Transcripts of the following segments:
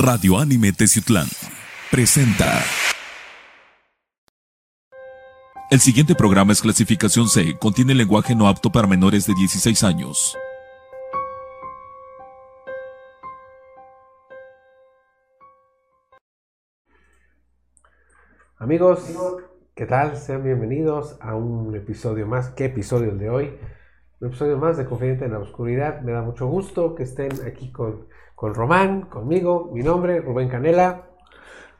Radio Anime Teciutlán presenta. El siguiente programa es clasificación C, contiene lenguaje no apto para menores de 16 años. Amigos, ¿qué tal? Sean bienvenidos a un episodio más. ¿Qué episodio el de hoy? Un episodio más de Confidente en la Oscuridad. Me da mucho gusto que estén aquí con, con Román, conmigo. Mi nombre, Rubén Canela.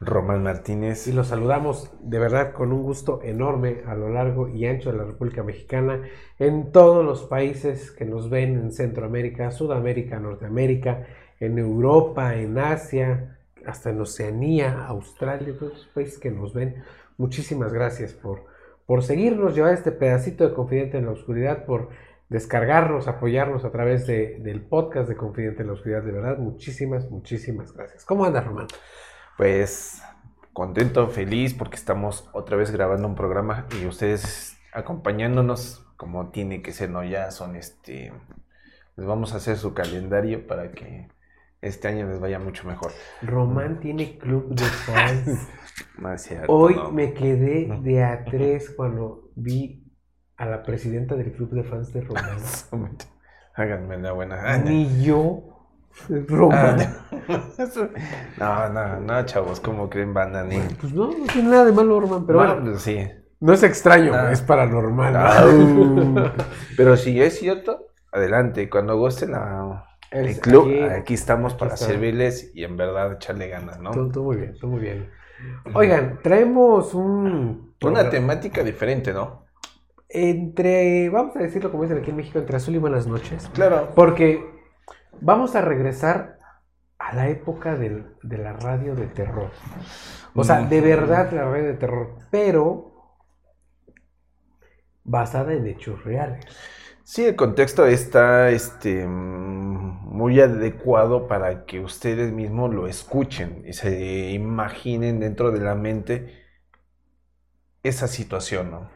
Román Martínez. Y los saludamos de verdad con un gusto enorme a lo largo y ancho de la República Mexicana, en todos los países que nos ven en Centroamérica, Sudamérica, Norteamérica, en Europa, en Asia, hasta en Oceanía, Australia, todos los países que nos ven. Muchísimas gracias por, por seguirnos, llevar este pedacito de Confidente en la Oscuridad, por descargarnos, apoyarnos a través de, del podcast de Confidente en la Oscuridad. De verdad, muchísimas, muchísimas gracias. ¿Cómo andas, Román? Pues contento, feliz porque estamos otra vez grabando un programa y ustedes acompañándonos como tiene que ser, ¿no? Ya son este... Les vamos a hacer su calendario para que este año les vaya mucho mejor. Román tiene club de fans. No es cierto, Hoy no. me quedé de a tres cuando vi a la presidenta del club de fans de Román. Háganme la buena. Ni yo, Román. No, no, no, chavos, ¿cómo creen banda ni? Pues no, no tiene nada de malo, Román, pero Bueno, bueno, sí. no es extraño, Ah. es paranormal. Au. Pero si es cierto, adelante, cuando gusten a el club, aquí- aquí, estamos aquí para está. servirles y en verdad echarle ganas, ¿no? Todo, todo muy bien, todo muy bien. Oigan, traemos un... Una temática diferente, ¿no? Entre, vamos a decirlo como dicen aquí en México, entre azul y buenas noches. Claro. Porque vamos a regresar a la época del- de la radio de terror. O sea, de verdad la radio de terror, pero basada en hechos reales. Sí, el contexto está este, muy adecuado para que ustedes mismos lo escuchen y se imaginen dentro de la mente esa situación, ¿no?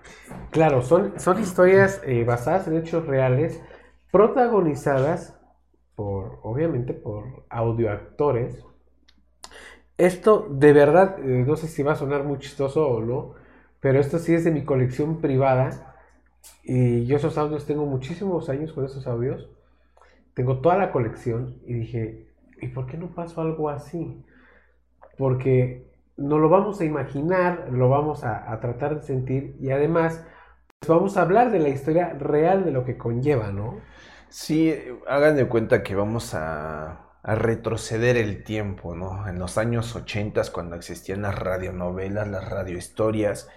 Claro, son, son historias eh, basadas en hechos reales, protagonizadas por, obviamente, por audioactores. Esto, de verdad, eh, no sé si va a sonar muy chistoso o no, pero esto sí es de mi colección privada. Y yo esos audios tengo muchísimos años con esos audios. Tengo toda la colección y dije, ¿y por qué no pasó algo así? Porque no lo vamos a imaginar, lo vamos a, tratar de sentir y además pues vamos a hablar de la historia real de lo que conlleva, ¿no? Sí, hagan de cuenta que vamos a, a retroceder el tiempo, ¿no? En los años 80 cuando existían las radionovelas, las radiohistorias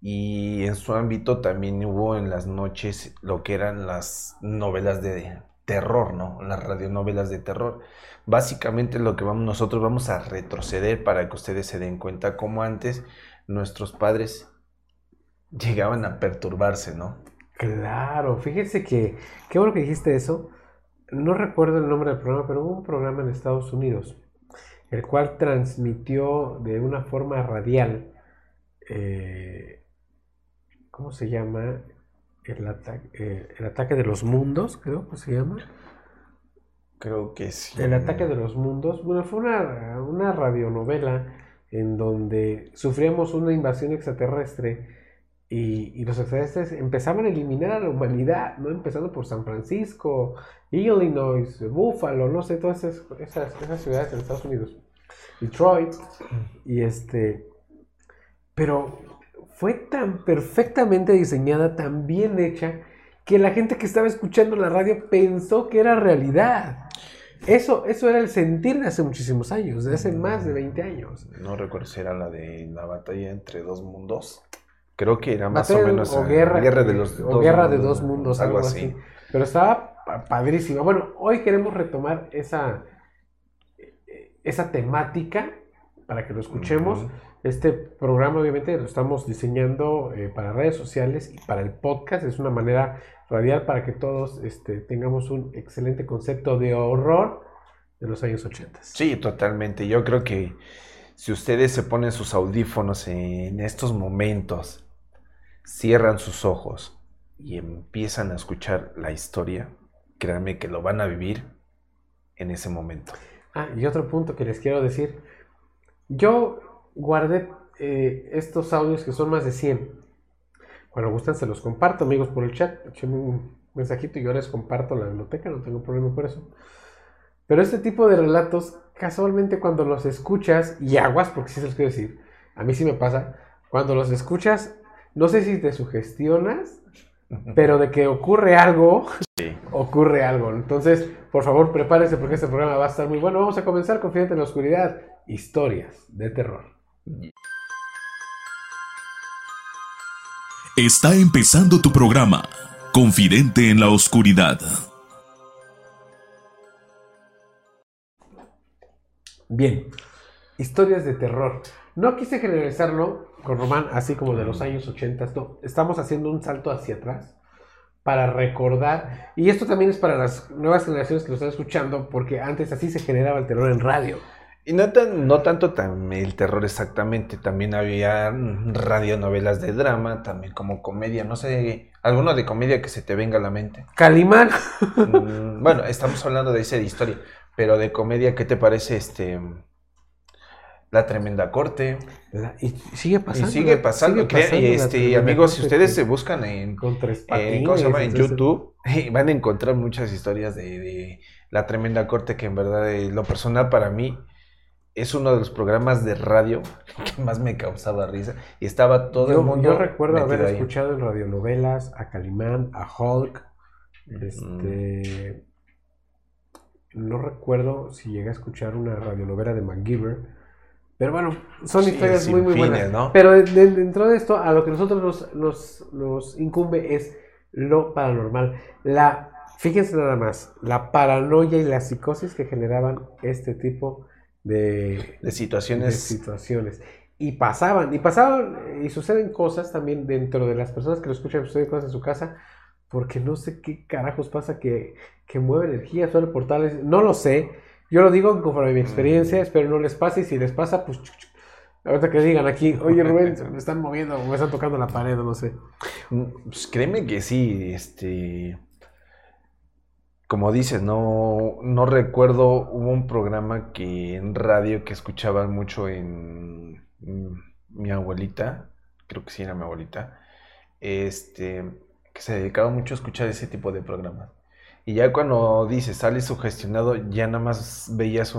y en su ámbito también hubo en las noches lo que eran las novelas de terror, ¿no? Las radionovelas de terror. Básicamente lo que vamos, nosotros vamos a retroceder para que ustedes se den cuenta cómo antes nuestros padres llegaban a perturbarse, ¿no? Claro, fíjense que, qué bueno que dijiste eso. No recuerdo el nombre del programa, pero hubo un programa en Estados Unidos, el cual transmitió de una forma radial, eh, ¿cómo se llama? El, ata- eh, el ataque de los mundos, creo que se llama. Creo que sí. El ataque de los mundos. Bueno, fue una, una radionovela en donde sufríamos una invasión extraterrestre y, y los extraterrestres empezaban a eliminar a la humanidad, ¿no? Empezando por San Francisco, Illinois, Buffalo, no sé, todas esas, esas, esas ciudades en Estados Unidos. Detroit. Y este. Pero fue tan perfectamente diseñada, tan bien hecha, que la gente que estaba escuchando la radio pensó que era realidad. Eso, eso era el sentir de hace muchísimos años, de hace más de 20 años. No recuerdo si era la de la batalla entre dos mundos. Creo que era más Batalla o menos o eh, guerra, de los o guerra de dos mundos, algo así. Pero estaba pa- padrísima. Bueno, hoy queremos retomar esa, esa temática para que lo escuchemos. Este programa obviamente lo estamos diseñando eh, para redes sociales y para el podcast. Es una manera radial para que todos este, tengamos un excelente concepto de horror de los años 80. Sí, totalmente. Yo creo que si ustedes se ponen sus audífonos en estos momentos, cierran sus ojos y empiezan a escuchar la historia, créanme que lo van a vivir en ese momento. Ah, y otro punto que les quiero decir. Yo guardé eh, estos audios que son más de 100. Cuando gustan se los comparto, amigos, por el chat. Échenme un mensajito y yo les comparto la biblioteca, no tengo problema por eso. Pero este tipo de relatos, casualmente cuando los escuchas, y aguas, porque sí se los quiero decir, a mí sí me pasa, cuando los escuchas, no sé si te sugestionas, pero de que ocurre algo, ocurre algo. Entonces, por favor, prepárense porque este programa va a estar muy bueno. Vamos a comenzar Confidente en la Oscuridad, historias de terror. Está empezando tu programa, Confidente en la Oscuridad. Bien, historias de terror. No quise generalizarlo con Román, así como de los años 80. No, estamos haciendo un salto hacia atrás para recordar. Y esto también es para las nuevas generaciones que lo están escuchando, porque antes así se generaba el terror en radio. Y no, tan, no tanto tan el terror exactamente, también había radionovelas de drama, también como comedia, no sé, alguno de comedia que se te venga a la mente. Calimán. Mm, bueno, estamos hablando de esa historia, pero de comedia, ¿qué te parece este La Tremenda Corte? La- y sigue pasando. y sigue pasando, sigue pasando y este, amigos, si ustedes se buscan en, tres en- ¿cómo se llama? en patines, YouTube, van a encontrar muchas historias de, de La Tremenda Corte, que en verdad, eh, lo personal para mí, es uno de los programas de radio que más me causaba risa. Y estaba todo yo, el mundo. yo recuerdo haber ahí. escuchado en radionovelas a Calimán, a Hulk. Mm. Este. No recuerdo si llegué a escuchar una radionovela de MacGyver. Pero bueno, son Sí, historias muy, muy fines, buenas. ¿no? Pero de- de- dentro de esto, a lo que nosotros nos, nos, nos incumbe es lo paranormal. La, fíjense nada más, la paranoia y la psicosis que generaban este tipo de, De de situaciones. situaciones. Y pasaban, y pasaban, y suceden cosas también dentro de las personas que lo escuchan, suceden cosas en su casa, porque no sé qué carajos pasa que, que mueve energía, suele portales, no lo sé, yo lo digo conforme a mi experiencia, espero no les pase, y si les pasa, pues, chuc, chuc. ahorita que digan aquí, oye Rubén, me están moviendo, me están tocando la pared, no sé. Mm, Pues créeme que sí, este. Como dices, no, no recuerdo, hubo un programa que en radio que escuchaban mucho en mm, mi abuelita, creo que sí era mi abuelita, este, que se dedicaba mucho a escuchar ese tipo de programas. Y ya cuando dices, sales sugestionado, ya nada más veías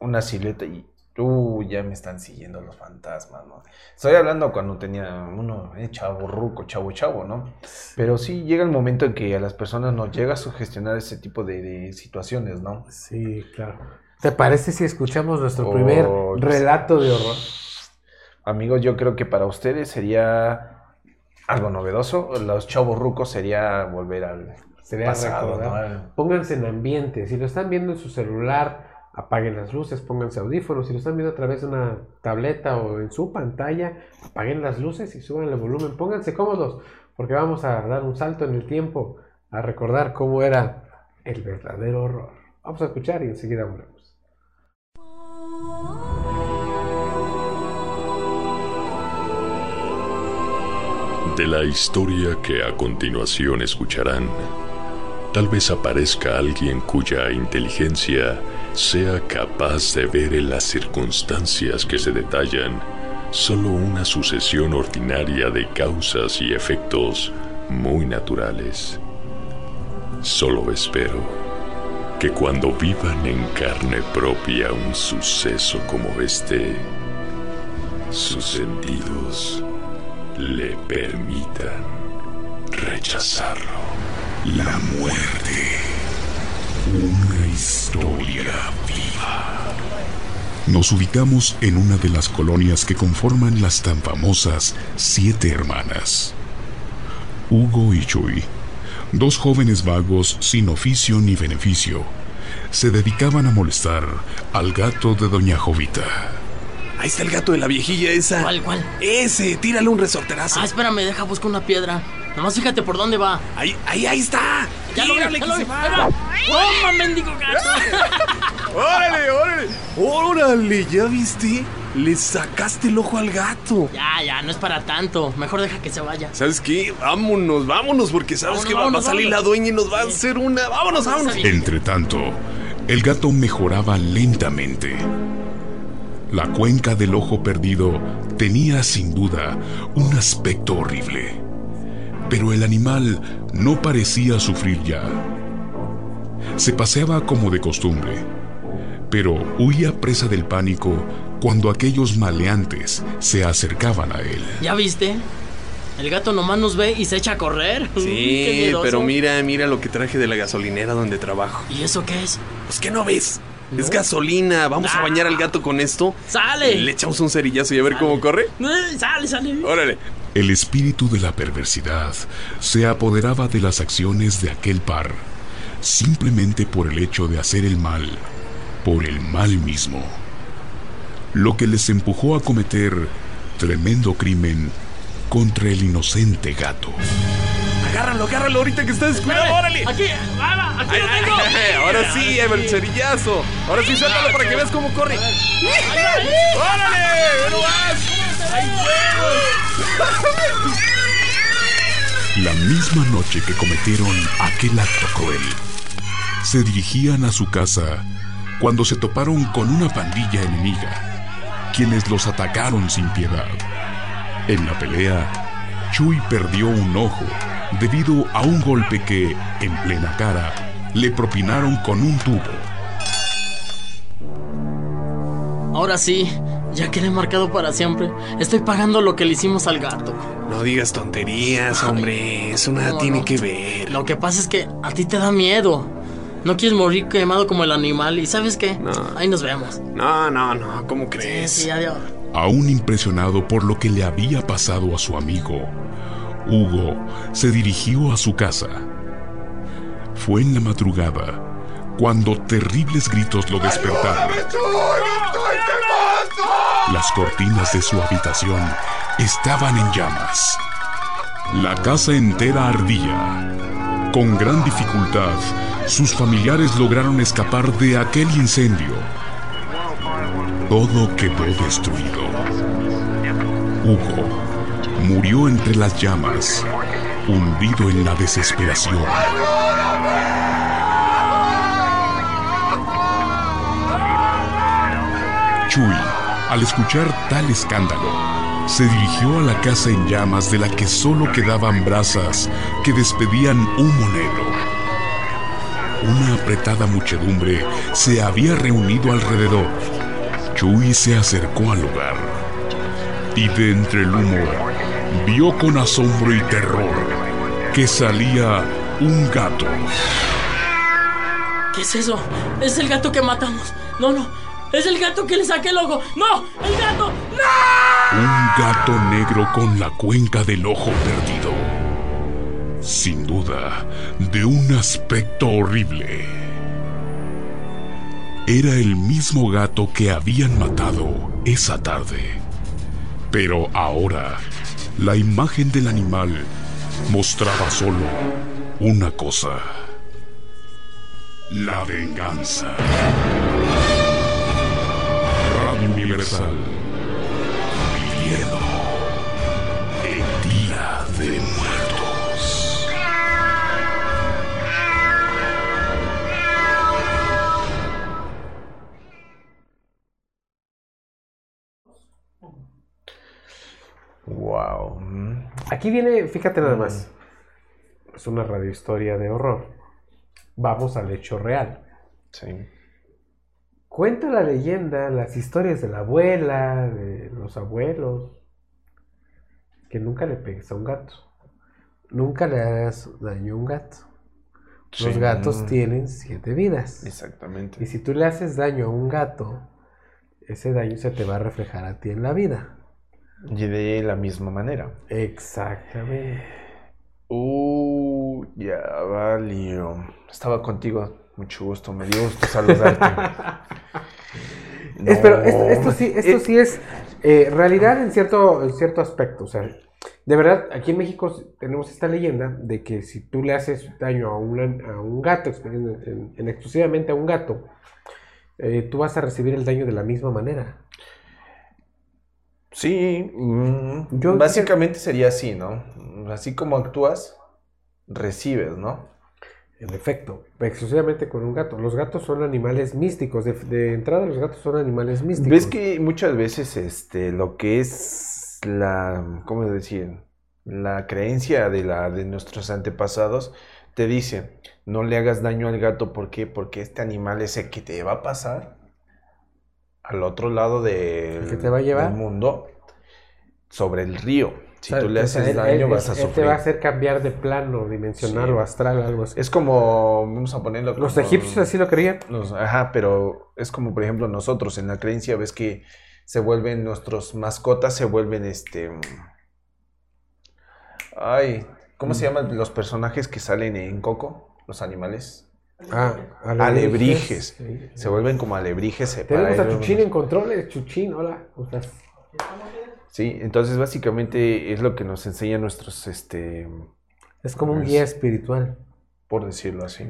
una silueta y, uh, ya me están siguiendo los fantasmas, ¿no? Estoy hablando cuando tenía uno, eh, chavo ruco, chavo chavo, ¿no? Pero sí llega el momento en que a las personas nos llega a sugestionar ese tipo de, de situaciones, ¿no? Sí, claro. ¿Te parece si escuchamos nuestro Oh, primer pues- relato de horror? Amigos, yo creo que para ustedes sería algo novedoso. Los chavos rucos sería volver al Sería pasado, recordar. ¿no? Pónganse en ambiente. Si lo están viendo en su celular, apaguen las luces, pónganse audífonos. Si lo están viendo a través de una tableta o en su pantalla, apaguen las luces y suban el volumen. Pónganse cómodos, porque vamos a dar un salto en el tiempo a recordar cómo era el verdadero horror. Vamos a escuchar y enseguida volvemos. De la historia que a continuación escucharán, tal vez aparezca alguien cuya inteligencia sea capaz de ver en las circunstancias que se detallan solo una sucesión ordinaria de causas y efectos muy naturales. Solo espero que cuando vivan en carne propia un suceso como este, sus sentidos le permitan rechazarlo. La muerte. Historia viva. Nos ubicamos en una de las colonias que conforman las tan famosas Siete Hermanas. Hugo y Chuy, dos jóvenes vagos sin oficio ni beneficio, se dedicaban a molestar al gato de Doña Jovita. Ahí está el gato de la viejilla esa. ¿Cuál, cuál? Ese, tírale un resorterazo. Ah, espérame, deja buscar una piedra. Nomás fíjate por dónde va. Ahí, ahí, ahí está. Ya lo vi, ya que lo vi. ¡Toma, mendigo gato! ¡Órale, órale! ¡Órale! ¿Ya viste? Le sacaste el ojo al gato. ya, ya, no es para tanto. Mejor deja que se vaya. ¿Sabes qué? Vámonos, vámonos, porque sabes Vámonos, que va- va, a salir vámonos. la dueña y nos va a hacer una. ¡Vámonos, vámonos! Entre tanto, el gato mejoraba lentamente. La cuenca del ojo perdido tenía sin duda un aspecto horrible, pero el animal no parecía sufrir ya. Se paseaba como de costumbre, pero huía presa del pánico cuando aquellos maleantes se acercaban a él. ¿Ya viste? El gato nomás nos ve y se echa a correr. Sí, pero mira, mira lo que traje de la gasolinera donde trabajo. ¿Y eso qué es? Pues que no ves. Es gasolina. Vamos a bañar al gato con esto. ¡Sale! Le echamos un cerillazo y a ver Sale. cómo corre. Eh, Sale, sale. Órale. El espíritu de la perversidad se apoderaba de las acciones de aquel par, simplemente por el hecho de hacer el mal, por el mal mismo. Lo que les empujó a cometer tremendo crimen contra el inocente gato. Agárralo, agárralo ahorita que está descuidado. Órale. Aquí, va, aquí lo tengo. ahora sí, el cerillazo. Ahora sí, suéltalo para que veas cómo corre. ¡Órale! ¡No vas! ¡Hay huevos! La misma noche que cometieron aquel acto cruel, se dirigían a su casa cuando se toparon con una pandilla enemiga, quienes los atacaron sin piedad. En la pelea, Chuy perdió un ojo debido a un golpe que, en plena cara, le propinaron con un tubo. Ahora sí, ya quedé marcado para siempre. Estoy pagando lo que le hicimos al gato. No digas tonterías, hombre. Eso nada No, tiene no. que ver. Lo que pasa es que a ti te da miedo. No quieres morir quemado como el animal. ¿Y sabes qué? No. Ahí nos vemos. No, no, no. ¿Cómo Sí, crees? sí, adiós. Aún impresionado por lo que le había pasado a su amigo, Hugo se dirigió a su casa. Fue en la madrugada cuando terribles gritos lo despertaron. Las cortinas de su habitación estaban en llamas. La casa entera ardía. Con gran dificultad, sus familiares lograron escapar de aquel incendio. Todo quedó destruido. Hugo murió entre las llamas, hundido en la desesperación. Chuy, al escuchar tal escándalo, se dirigió a la casa en llamas de la que solo quedaban brasas que despedían humo negro. Una apretada muchedumbre se había reunido alrededor. Chuy se acercó al lugar y de entre el humo vio con asombro y terror que salía un gato. ¿Qué es eso? Es el gato que matamos. No, no. Es el gato que le saqué el ojo. ¡No! ¡El gato! ¡No! Un gato negro con la cuenca del ojo perdido. Sin duda, de un aspecto horrible. Era el mismo gato que habían matado esa tarde. Pero ahora, la imagen del animal mostraba solo una cosa. La venganza. Radio Universal. Viviendo Wow. Aquí viene, fíjate nada más. Es una radiohistoria de horror. Vamos al hecho real. Sí. Cuenta la leyenda, las historias de la abuela, de los abuelos, que nunca le pegues a un gato. Nunca le hagas daño a un gato. Los Sí. gatos tienen siete vidas. Exactamente. Y si tú le haces daño a un gato, ese daño se te va a reflejar a ti en la vida. Y de la misma manera. Exactamente. Uh, ya valió. Estaba contigo. Mucho gusto. Me dio gusto saludarte. Es- pero esto, No, esto sí, esto sí es eh, realidad en cierto, en cierto aspecto. O sea, de verdad, aquí en México tenemos esta leyenda de que si tú le haces daño a, una- a un gato, en, en- en exclusivamente a un gato, eh, tú vas a recibir el daño de la misma manera. Sí, mm, Yo- básicamente sería así, ¿no? Así como actúas, recibes, ¿no? En efecto, exclusivamente con un gato. Los gatos son animales místicos. De, de entrada, los gatos son animales místicos. ¿Ves que muchas veces este, lo que es la, ¿cómo decir? La creencia de, la, de nuestros antepasados te dice, no le hagas daño al gato, ¿por qué? Porque este animal es el que te va a pasar al otro lado del, ¿El que te va a llevar? del mundo, sobre el río. Si O sea, tú le o sea, haces él- daño, él- vas a él sufrir. te va a hacer cambiar de plano dimensional Sí. o astral, algo así. Es como, vamos a ponerlo Los egipcios así lo creían. Los- ajá, pero es como por ejemplo nosotros en la creencia ves que se vuelven nuestros mascotas, se vuelven este... mm, Ay, ¿cómo Mm. se llaman los personajes que salen en Coco? Los animales. Ah, Alebrijes. Sí. Se vuelven como alebrijes. Tenemos a Chuchín en controles. Chuchín, hola. ¿cómo estás? Sí, entonces básicamente es lo que nos enseñan nuestros, este, Es como un Es- guía espiritual, por decirlo así.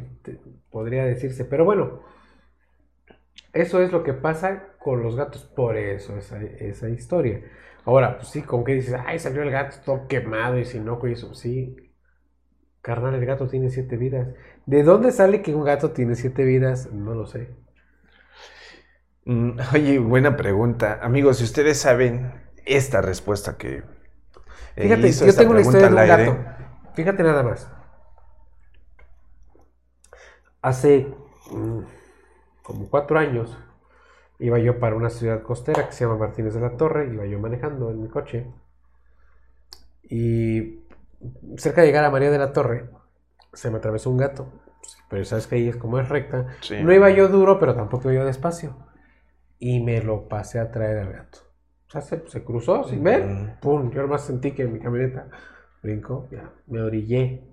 podría decirse. Pero bueno, eso es lo que pasa con los gatos. Por eso esa, esa historia. Ahora, pues sí, como que dices, ay, salió el gato todo quemado y sin ojo y eso. Sí, carnal, el gato tiene siete vidas. ¿De dónde sale que un gato tiene siete vidas? No lo sé. Mm, Oye, buena pregunta. Amigos, si ustedes saben esta respuesta que... eh, Fíjate, hizo yo tengo una historia de un gato. Fíjate nada más. Hace mm, como cuatro años iba yo para una ciudad costera que se llama Martínez de la Torre. Iba yo manejando en mi coche. Y cerca de llegar a María de la Torre se me atravesó un gato. Pero sabes que ahí es como es recta. Sí. No iba yo duro, pero tampoco iba yo despacio. Y me lo pasé a traer al gato. O sea, se, se cruzó sin ver. Mm. Pum, yo nomás sentí que mi camioneta brincó, ya, me orillé.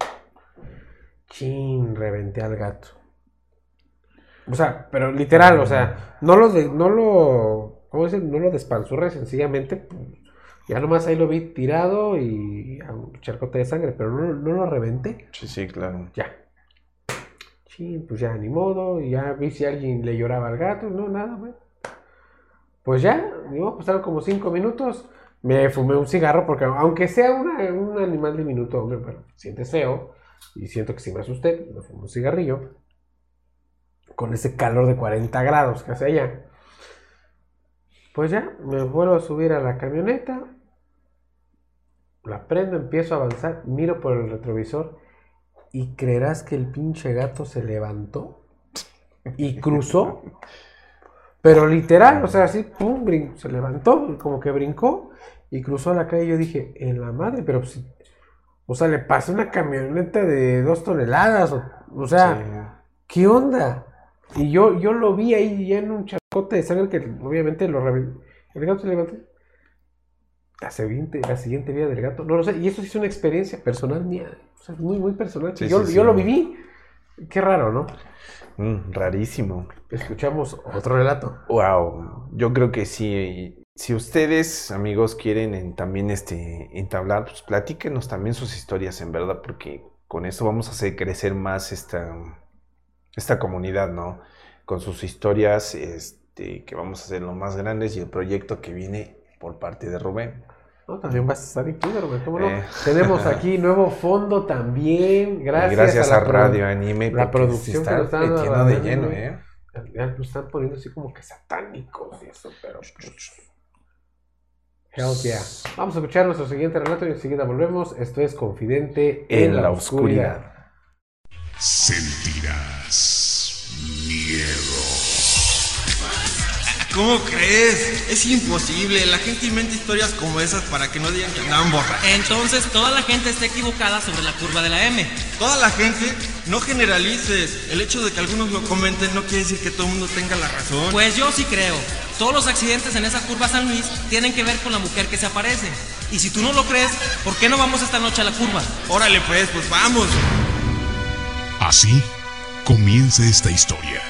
Chin, reventé al gato. O sea, pero literal, o sea, no lo, de, no lo, ¿cómo dicen? No lo despanzurré, sencillamente, ya nomás ahí lo vi tirado y a un charcote de sangre, pero no, no lo reventé. Sí, sí, claro. Ya. Chin, pues ya ni modo, y ya vi si alguien le lloraba al gato, no, nada, güey. Pues ya, modo, pasaron como cinco minutos, me fumé un cigarro, porque aunque sea una- un animal diminuto, hombre, pero sientes feo, y siento que si me asusté, me fumé un cigarrillo, con ese calor de 40 grados que hace allá. Pues ya, me vuelvo a subir a la camioneta, la prendo, empiezo a avanzar, miro por el retrovisor y creerás que el pinche gato se levantó y cruzó. Pero literal, o sea, así, pum, brin- se levantó, como que brincó y cruzó la calle. Yo dije, en la madre, pero pues, o sea, le pasó una camioneta de dos toneladas, o, o sea, ¿qué onda? Y yo, yo lo vi ahí ya en un charcote de sangre que obviamente lo. El gato se levantó. La siguiente, la siguiente vida del gato, no lo sé. Y eso sí es una experiencia personal mía. O sea, muy, muy personal. Sí, yo, sí, yo sí. lo viví. Qué raro, ¿no? Mm, rarísimo. Escuchamos otro relato. Wow, yo creo que sí. Si ustedes, amigos, quieren en- también este, entablar, pues platíquenos también sus historias, en verdad, porque con eso vamos a hacer crecer más esta, esta comunidad, ¿no? Con sus historias, este, que vamos a hacer lo más grandes y el proyecto que viene por parte de Rubén. No, también vas a estar incluido, Rubén, ¿cómo no? Eh. Tenemos aquí nuevo fondo también. Gracias, gracias a, a, la produ- Radio Anime, la producción se que está nos está dando metiendo de lleno, Anime. ¿eh? Ya lo están poniendo así como que satánicos y eso, pero. Hell yeah. Vamos a escuchar nuestro siguiente relato y enseguida volvemos. Esto es Confidente en, la, oscuridad. Sentirás miedo. ¿Cómo crees? Es imposible. La gente inventa historias como esas para que no digan que andan borrachos. Entonces toda la gente está equivocada sobre la curva de la M. Toda la gente, no generalices. El hecho de que algunos lo comenten no quiere decir que todo el mundo tenga la razón. Pues yo sí creo. Todos los accidentes en esa curva San Luis tienen que ver con la mujer que se aparece. Y si tú no lo crees, ¿por qué no vamos esta noche a la curva? Órale pues, pues vamos. Así comienza esta historia,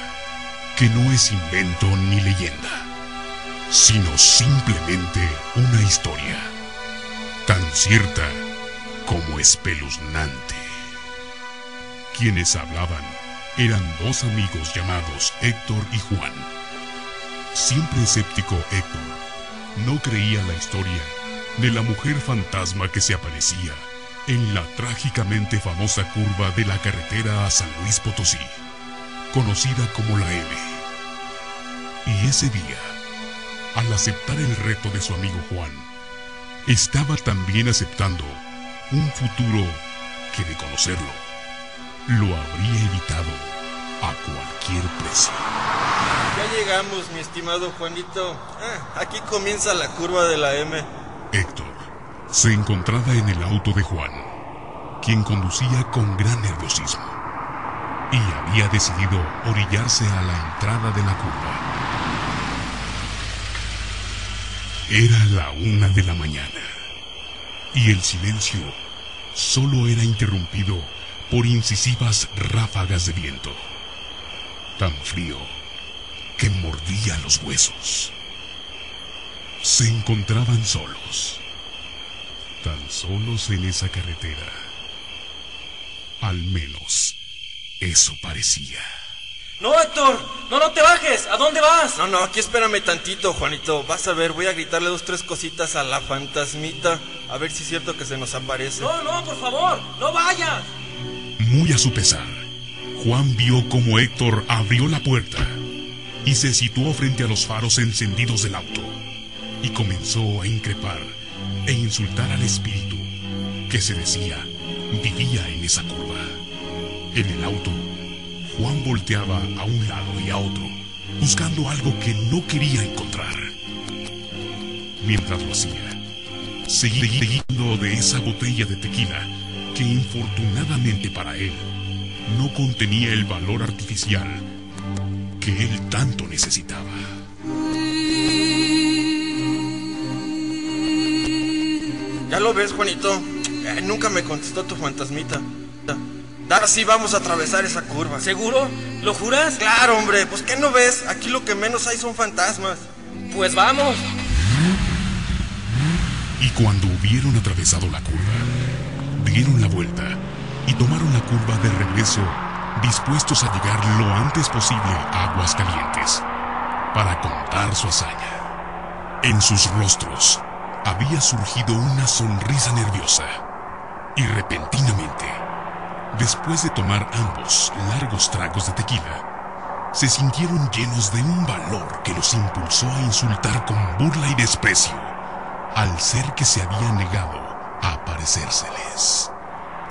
que no es invento ni leyenda, sino simplemente una historia, tan cierta como espeluznante. Quienes hablaban eran dos amigos llamados Héctor y Juan. Siempre escéptico Héctor no creía la historia de la mujer fantasma que se aparecía en la trágicamente famosa curva de la carretera a San Luis Potosí, conocida como la M. Y ese día, al aceptar el reto de su amigo Juan, estaba también aceptando un futuro que de conocerlo, lo habría evitado a cualquier precio. Ya llegamos, mi estimado Juanito. Ah, aquí comienza la curva de la M. Héctor se encontraba en el auto de Juan, quien conducía con gran nerviosismo y había decidido orillarse a la entrada de la curva. Era la una de la mañana y el silencio solo era interrumpido por incisivas ráfagas de viento, tan frío que mordía los huesos. Se encontraban solos, tan solos en esa carretera. Al menos eso parecía. No, Héctor, no, no te bajes. ¿A dónde vas? No, no, aquí espérame tantito, Juanito. Vas a ver, voy a gritarle dos, tres cositas a la fantasmita. A ver si es cierto que se nos aparece. No, no, por favor, no vayas. Muy a su pesar, Juan vio como Héctor abrió la puerta y se situó frente a los faros encendidos del auto y comenzó a increpar e insultar al espíritu que se decía vivía en esa curva. En el auto, Juan volteaba a un lado y a otro, buscando algo que no quería encontrar. Mientras lo hacía, seguía siguiendo de esa botella de tequila que infortunadamente para él no contenía el valor artificial que él tanto necesitaba. ¿Ya lo ves, Juanito? Eh, nunca me contestó tu fantasmita. Ahora sí vamos a atravesar esa curva. ¿Seguro? ¿Lo juras? Claro, hombre. Pues ¿qué no ves? Aquí lo que menos hay son fantasmas. Pues vamos. Y cuando hubieron atravesado la curva, dieron la vuelta y tomaron la curva de regreso, dispuestos a llegar lo antes posible a Aguascalientes para contar su hazaña. En sus rostros había surgido una sonrisa nerviosa y repentinamente, después de tomar ambos largos tragos de tequila, se sintieron llenos de un valor que los impulsó a insultar con burla y desprecio al ser que se había negado a aparecérseles.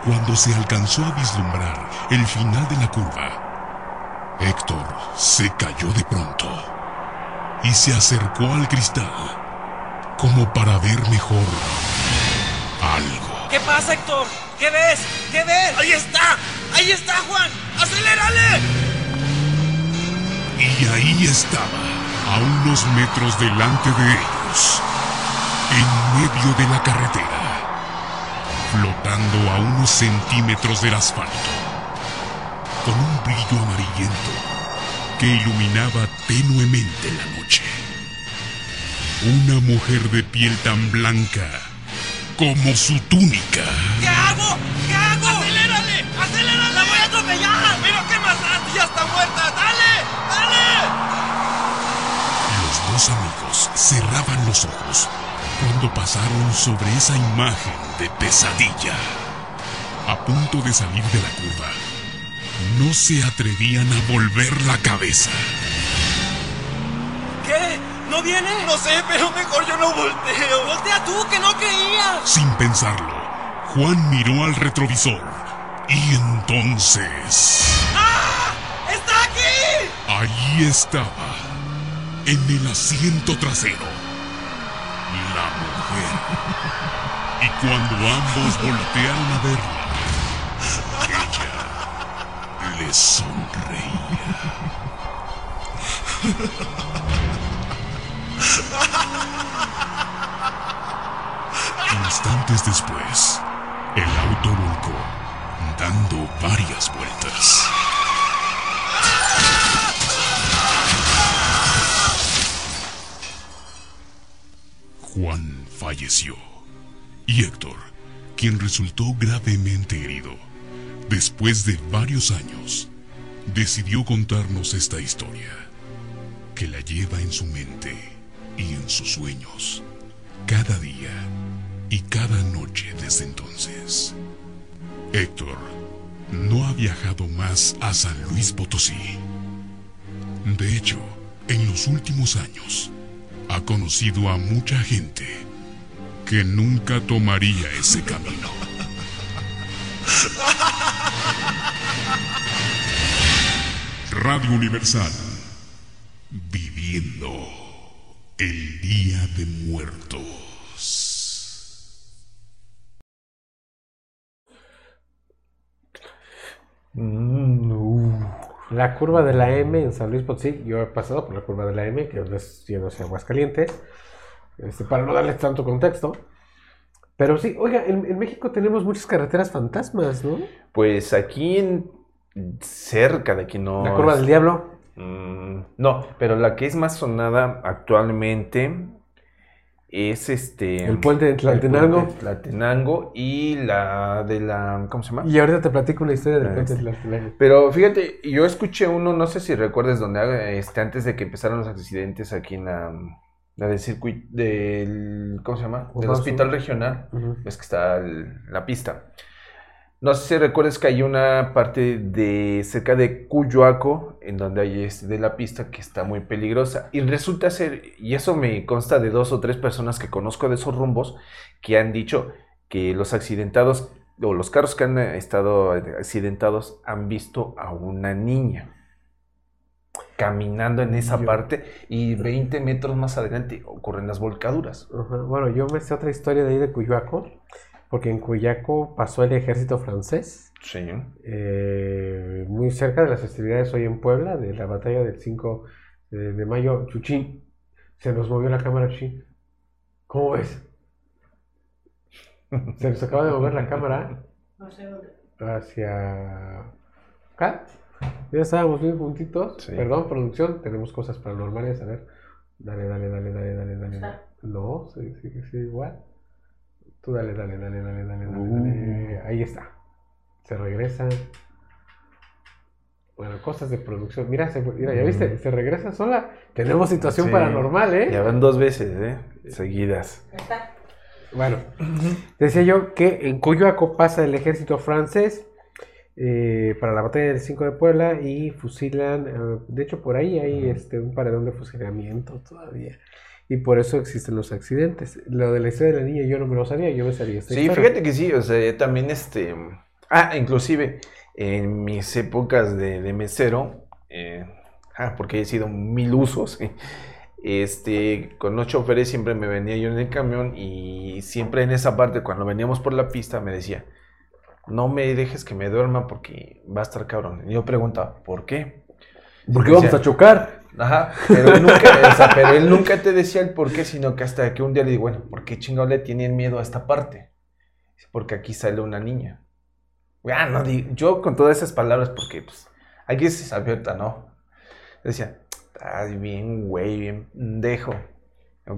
Cuando se alcanzó a vislumbrar el final de la curva, Héctor se cayó de pronto y se acercó al cristal como para ver mejor algo. ¿Qué pasa, Héctor? ¿Qué ves? ¿Qué ves? ¡Ahí está! ¡Ahí está, Juan! ¡Acelérale! Y ahí estaba, a unos metros delante de ellos, en medio de la carretera, flotando a unos centímetros del asfalto, con un brillo amarillento que iluminaba tenuemente la noche. Una mujer de piel tan blanca como su túnica. ¿Qué hago? ¿Qué hago? ¡Acelérale! ¡Acelérale! ¡La voy a atropellar! ¿Pero qué más da? ¡Ya está muerta! ¡Dale! ¡Dale! Los dos amigos cerraban los ojos cuando pasaron sobre esa imagen de pesadilla. A punto de salir de la curva, no se atrevían a volver la cabeza. ¿No viene? No sé, pero mejor yo no volteo. Voltea tú, que no creías. Sin pensarlo, Juan miró al retrovisor y entonces... ¡Ah! ¡Está aquí! Allí estaba, en el asiento trasero, la mujer. Y cuando ambos voltearon a verla, ella les sonreía. Instantes después, el auto volcó, dando varias vueltas. Juan falleció y Héctor, quien resultó gravemente herido, después de varios años, decidió contarnos esta historia, que la lleva en su mente y en sus sueños, cada día y cada noche desde entonces. Héctor no ha viajado más a San Luis Potosí. De hecho, en los últimos años, ha conocido a mucha gente que nunca tomaría ese camino. Radio Universal, viviendo el Día de Muertos. Mm, uh. La curva de la M en San Luis Potosí, yo he pasado por la curva de la M, que es yendo hacia Aguascalientes, este, para no darles tanto contexto. Pero sí, oiga, en, en México tenemos muchas carreteras fantasmas, ¿no? Pues aquí en- cerca de aquí no. La curva es- del diablo. Mm, no, pero la que es más sonada actualmente es este. El puente de el Tlaltenango. puente de Tlaltenango y la de la. ¿Cómo se llama? Y ahorita te platico una historia del Ah, puente de. Tlaltenango. Pero fíjate, yo escuché uno, no sé si recuerdes, donde este, antes de que empezaran los accidentes aquí en la, la del circuito, del, ¿cómo se llama? Del hospital regional, ves que está el- la pista. No sé si recuerdas que hay una parte de cerca de Cuyoaco, en donde hay este, de la pista que está muy peligrosa. Y resulta ser, y eso me consta de dos o tres personas que conozco de esos rumbos, que han dicho que los accidentados o los carros que han estado accidentados han visto a una niña caminando en esa Yo- parte y 20 metros más adelante ocurren las volcaduras. Bueno, yo me sé otra historia de ahí de Cuyoaco, porque en Cuyaco pasó el ejército francés, Sí. eh, muy cerca de las festividades hoy en Puebla, de la batalla del 5 de, de mayo, Chuchín, se nos movió la cámara, Chuchín. ¿Cómo ves? Se nos acaba de mover la cámara hacia acá. Ya estábamos bien juntitos. Sí. Perdón, producción, tenemos cosas paranormales. A ver, dale, dale, dale, dale, dale, dale. No, sí, sí, sí, igual. Tú dale, dale, dale, dale, dale, dale, dale. Ahí está. Se regresa. Bueno, cosas de producción. Mira, se, mira, ya viste, se regresa sola. Tenemos situación Sí. paranormal, ¿eh? Ya van dos veces, ¿eh? Seguidas. Bueno, decía yo que en Cuyoaco pasa el ejército francés eh, para la batalla del 5 de Puebla y fusilan, eh, de hecho por ahí hay este, un paredón de fusilamiento todavía. Y por eso existen los accidentes. Lo de la historia de la niña yo no me lo sabía, yo me sabía esta Sí, historia. fíjate que sí, o sea, también este... Ah, inclusive en mis épocas de, de mesero, eh, ah, porque he sido mil usos, este, con los choferes siempre me venía yo en el camión y siempre en esa parte, cuando veníamos por la pista, me decía, no me dejes que me duerma porque va a estar cabrón. Y yo preguntaba, ¿por qué? Porque vamos a chocar. Ajá, pero él, nunca, te decía el por qué, sino que hasta que un día le digo, bueno, ¿por qué chingado le tienen miedo a esta parte? Porque aquí sale una niña. Ah, no, yo con todas esas palabras, porque pues, aquí es abierta, ¿no? Decía, estás bien, güey, bien. Digo,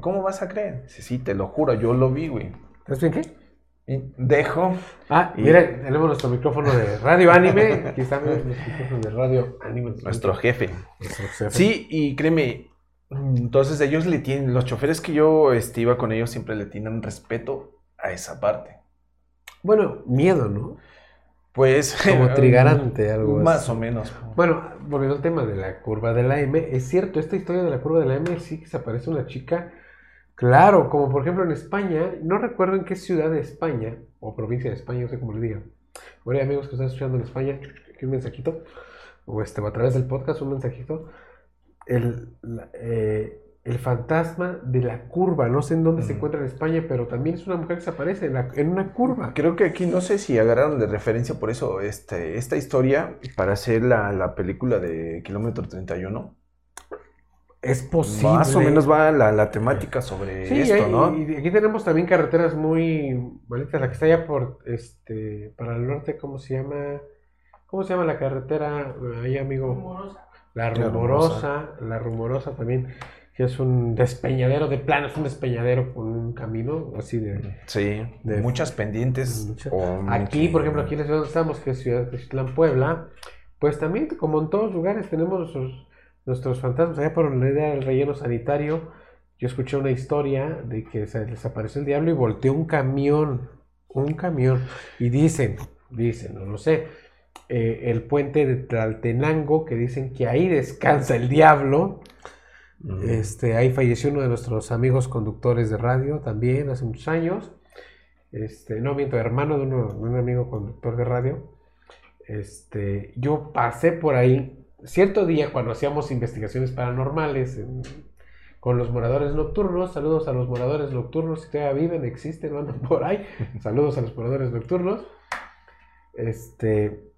¿Cómo vas a creer? Dice, sí, te lo juro, yo lo vi, güey. ¿Estás bien qué? Dejo. Ah, Y- mira, tenemos nuestro micrófono de Radio Anime. Aquí están los micrófonos de Radio Anime. Nuestro jefe. Nuestro jefe. Sí, y créeme, entonces ellos le tienen, los choferes que yo este, iba con ellos siempre le tienen respeto a esa parte. Bueno, miedo, ¿no? Pues. Como trigarante, algo Más así. o menos. Bueno, volviendo al tema de la curva de la M, es cierto, esta historia de la curva de la M sí que se aparece una chica, claro, como por ejemplo en España, no recuerdo en qué ciudad de España, o provincia de España, no sé cómo le digan. Bueno, amigos que están escuchando en España, aquí un mensajito, o este, o a través del podcast, un mensajito. El, la- eh, el fantasma de la curva, no sé en dónde se Mm. encuentra en España, pero también es una mujer que se aparece en, la- en una curva. Creo que aquí no sé si agarraron de referencia por eso este, esta historia para hacer la, la película de Kilómetro 31. Es posible. Más o menos va la, la temática sobre Sí, esto, hay- ¿no? y aquí tenemos también carreteras muy bonitas. La que está allá por, este, para el norte, ¿cómo se llama? ¿Cómo se llama la carretera? Ahí, amigo. La La rumorosa, la rumorosa también, que es un despeñadero de plano, es un despeñadero con un camino así de... Sí, de- muchas pendientes. mucha- o Aquí, por ejemplo, aquí en la ciudad donde estamos, que es Ciudad de Puebla, pues también, como en todos lugares, tenemos nuestros, nuestros fantasmas. Allá por la idea del relleno sanitario, yo escuché una historia de que se desapareció el diablo y volteó un camión, un camión. Y dicen, dicen, no lo sé. Eh, el puente de Tlaltenango, que dicen que ahí descansa el diablo. Este, ahí falleció uno de nuestros amigos conductores de radio también hace muchos años. Este, no miento, hermano de, uno- de un amigo conductor de radio. Este, yo pasé por ahí cierto día cuando hacíamos investigaciones paranormales en- con los moradores nocturnos. Saludos a los moradores nocturnos, si todavía viven, existen, andan por ahí. Saludos a los moradores nocturnos. Este,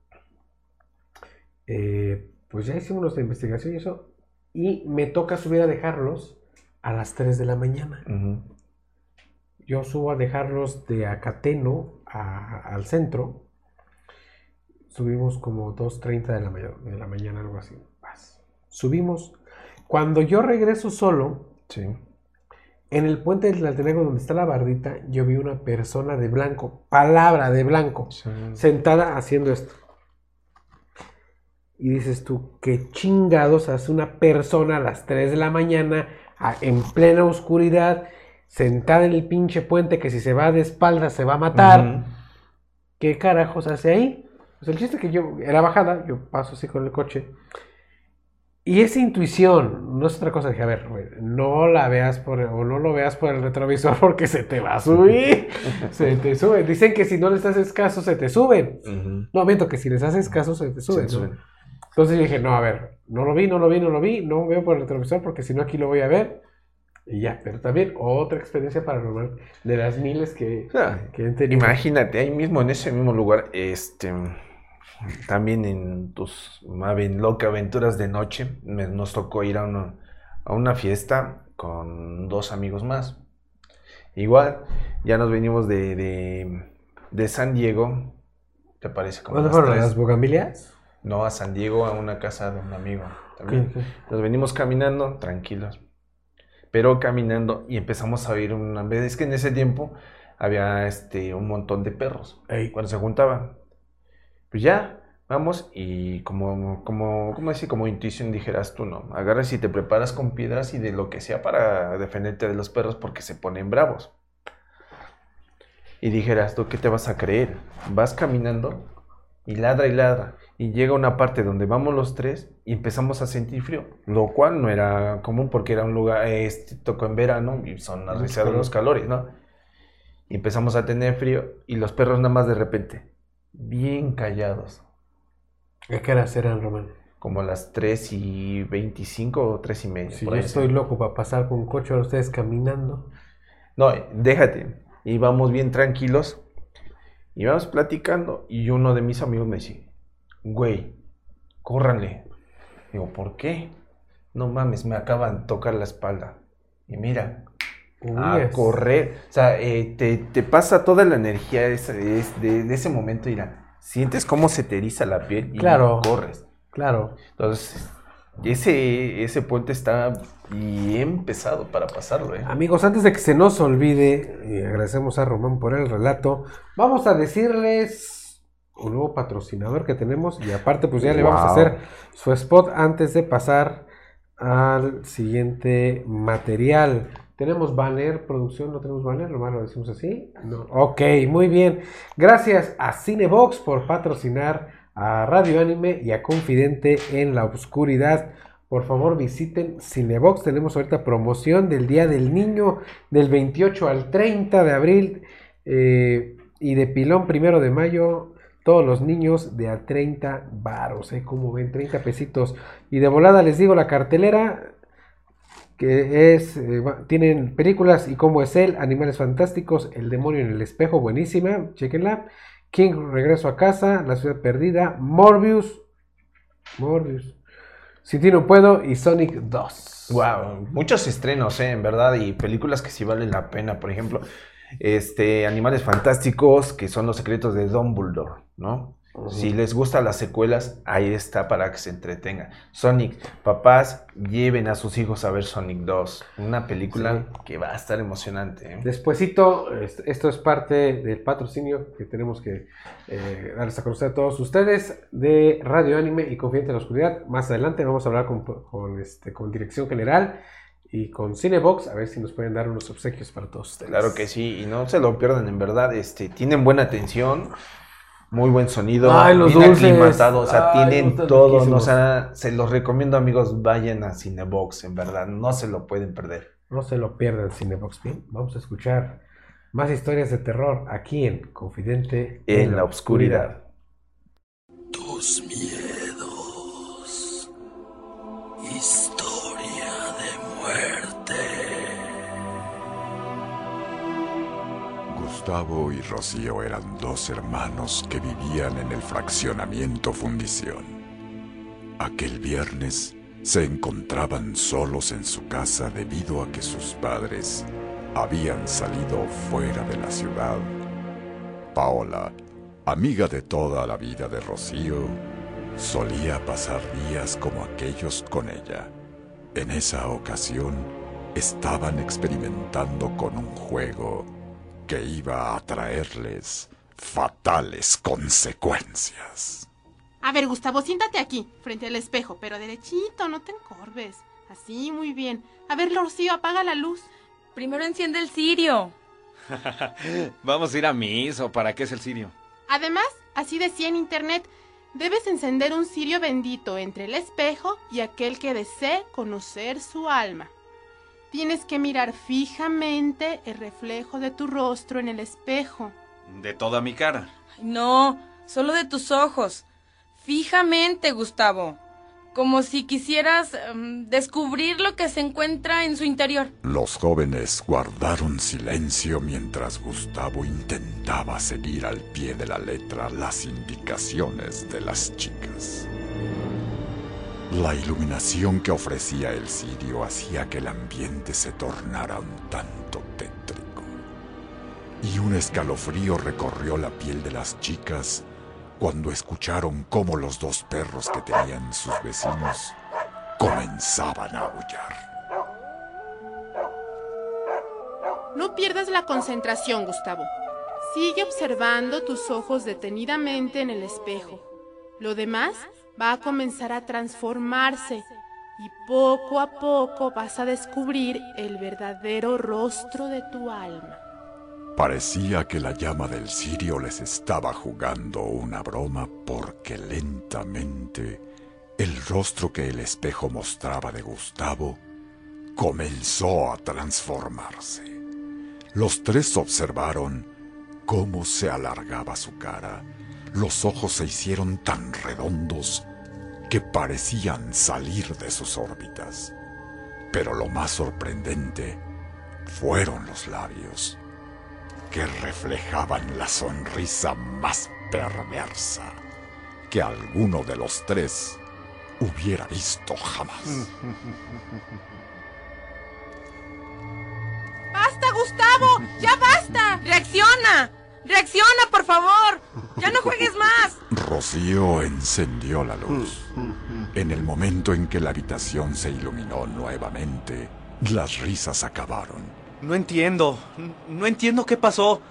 eh, pues ya hicimos nuestra investigación y eso. Y me toca subir a dejarlos a las 3 de la mañana. Yo subo a dejarlos de Acateno a- al centro. Subimos como 2.30 de la, ma- de la mañana, algo así. Subimos. Cuando yo regreso solo, Sí. en el puente del Tlaltenango donde está la bardita, yo vi una persona de blanco, palabra de blanco, sentada haciendo esto. Y dices tú, qué chingados hace una persona a las 3 de la mañana, a- en plena oscuridad, sentada en el pinche puente que si se va de espaldas se va a matar. ¿Qué carajos hace ahí? Pues el chiste es que yo, era bajada, yo paso así con el coche. Y esa intuición, no es otra cosa. Dije, a ver, güey, no la veas por, o no lo veas por el retrovisor porque se te va a subir. se te sube. Dicen que si no les haces caso, se te suben. Ujú. No, miento que si les haces caso, se te Se suben. ¿no? suben. Entonces yo dije, no, a ver, no lo vi, no lo vi, no lo vi, no veo por el retrovisor porque si no aquí lo voy a ver. Y ya, pero también otra experiencia paranormal de las miles que, sea, que he tenido. Imagínate, ahí mismo, en ese mismo lugar, este, también en tus loca aventuras de noche, me- nos tocó ir a una, a una fiesta con dos amigos más. Igual, ya nos venimos de, de, de San Diego, ¿te parece? Como ¿Dónde las fueron? tres. ¿Las bugambilias? No, a San Diego, a una casa de un amigo. También. Nos venimos caminando, tranquilos. Pero caminando y empezamos a oír una vez. Es que en ese tiempo había este, un montón de perros. Ey. Cuando se juntaban. Pues ya, vamos y como, como, ¿cómo decir? Como intuición dijeras tú, ¿no? Agarras y te preparas con piedras y de lo que sea para defenderte de los perros porque se ponen bravos. Y dijeras tú, ¿qué te vas a creer? Vas caminando y ladra y ladra. Y llega una parte donde vamos los tres y empezamos a sentir frío, lo cual no era común porque era un lugar, este, tocó en verano y son arriesgados los calores, ¿no? Y empezamos a tener frío y los perros nada más de repente, bien callados, ¿A qué horas eran, Román? como a las 3 y 25 o 3 y media. Si yo estoy loco para pasar con un coche, ahora ustedes caminando. No, déjate. Íbamos bien tranquilos. Íbamos platicando y uno de mis amigos me dice, güey, córranle. Digo, ¿por qué? No mames, me acaban de tocar la espalda. Y mira, a correr. O sea, eh, te, te pasa toda la energía de ese, de, de ese momento, mira. Sientes cómo se te eriza la piel y Claro. corres. Claro. Entonces, ese, ese puente está bien pesado para pasarlo, ¿eh? Amigos, antes de que se nos olvide, y agradecemos a Román por el relato, vamos a decirles un nuevo patrocinador que tenemos y aparte pues ya le vamos a hacer su spot antes de pasar al siguiente material. Tenemos banner, producción, no tenemos banner, nomás lo decimos así. No. Ok, muy bien. Gracias a Cinebox por patrocinar a Radio Anime y a Confidente en la Oscuridad. Por favor, visiten Cinebox. Tenemos ahorita promoción del Día del Niño del 28 al 30 de abril eh, y de pilón primero de mayo. Todos los niños de a 30 varos, ¿eh? Como ven, 30 pesitos. Y de volada les digo la cartelera que es, eh, tienen películas y cómo es él, Animales Fantásticos, El Demonio en el Espejo, buenísima, chequenla. King, Regreso a Casa, La Ciudad Perdida, Morbius, Morbius, Sin ti no puedo y Sonic 2. Wow, muchos estrenos, ¿eh? en verdad, y películas que sí valen la pena. Por ejemplo, este, Animales Fantásticos, que son los secretos de Dumbledore, ¿no? Si les gustan las secuelas, ahí está para que se entretengan. Sonic, papás, lleven a sus hijos a ver Sonic 2, una película que va a estar emocionante. ¿eh? Despuésito, est- esto es parte del patrocinio que tenemos que eh, darles a conocer a todos ustedes de Radio Anime y Confidente en la Oscuridad. Más adelante vamos a hablar con, con, este, con Dirección General y con Cinebox, a ver si nos pueden dar unos obsequios para todos ustedes. Claro que sí, y no se lo pierdan, en verdad, este, tienen buena atención. Muy buen sonido, Ay, los bien dulces. aclimatado, o sea, Ay, tienen todo, ¿no? o sea, se los recomiendo amigos, vayan a Cinebox, en verdad, no se lo pueden perder. No se lo pierdan, Cinebox Pin. Vamos a escuchar más historias de terror aquí en Confidente En la oscuridad. Tus miedos. Historia de muerte. Gustavo y Rocío eran dos hermanos que vivían en el fraccionamiento Fundición. Aquel viernes se encontraban solos en su casa debido a que sus padres habían salido fuera de la ciudad. Paola, amiga de toda la vida de Rocío, solía pasar días como aquellos con ella. En esa ocasión, estaban experimentando con un juego que iba a traerles fatales consecuencias. A ver, Gustavo, siéntate aquí, frente al espejo, pero derechito, no te encorves. Así, muy bien. A ver, Rocío, apaga la luz. Primero enciende el cirio. Vamos a ir a misa, ¿o para qué es el sirio? Además, así decía en internet, debes encender un cirio bendito entre el espejo y aquel que desee conocer su alma. Tienes que mirar fijamente el reflejo de tu rostro en el espejo. De toda mi cara. Ay, No, solo de tus ojos. Fijamente, Gustavo. Como si quisieras em, descubrir lo que se encuentra en su interior. Los jóvenes guardaron silencio mientras Gustavo intentaba seguir al pie de la letra las indicaciones de las chicas. La iluminación que ofrecía el cirio hacía que el ambiente se tornara un tanto tétrico. Y un escalofrío recorrió la piel de las chicas cuando escucharon cómo los dos perros que tenían sus vecinos comenzaban a aullar. No pierdas la concentración, Gustavo. Sigue observando tus ojos detenidamente en el espejo. Lo demás va a comenzar a transformarse y poco a poco vas a descubrir el verdadero rostro de tu alma. Parecía que la llama del cirio les estaba jugando una broma porque lentamente el rostro que el espejo mostraba de Gustavo comenzó a transformarse. Los tres observaron cómo se alargaba su cara. Los ojos se hicieron tan redondos que parecían salir de sus órbitas. Pero lo más sorprendente fueron los labios que reflejaban la sonrisa más perversa que alguno de los tres hubiera visto jamás. ¡Basta, Gustavo! ¡Ya basta! ¡Reacciona! ¡Reacciona, por favor! ¡Ya no juegues más! Rocío encendió la luz. En el momento en que la habitación se iluminó nuevamente, las risas acabaron. No entiendo. No entiendo qué pasó.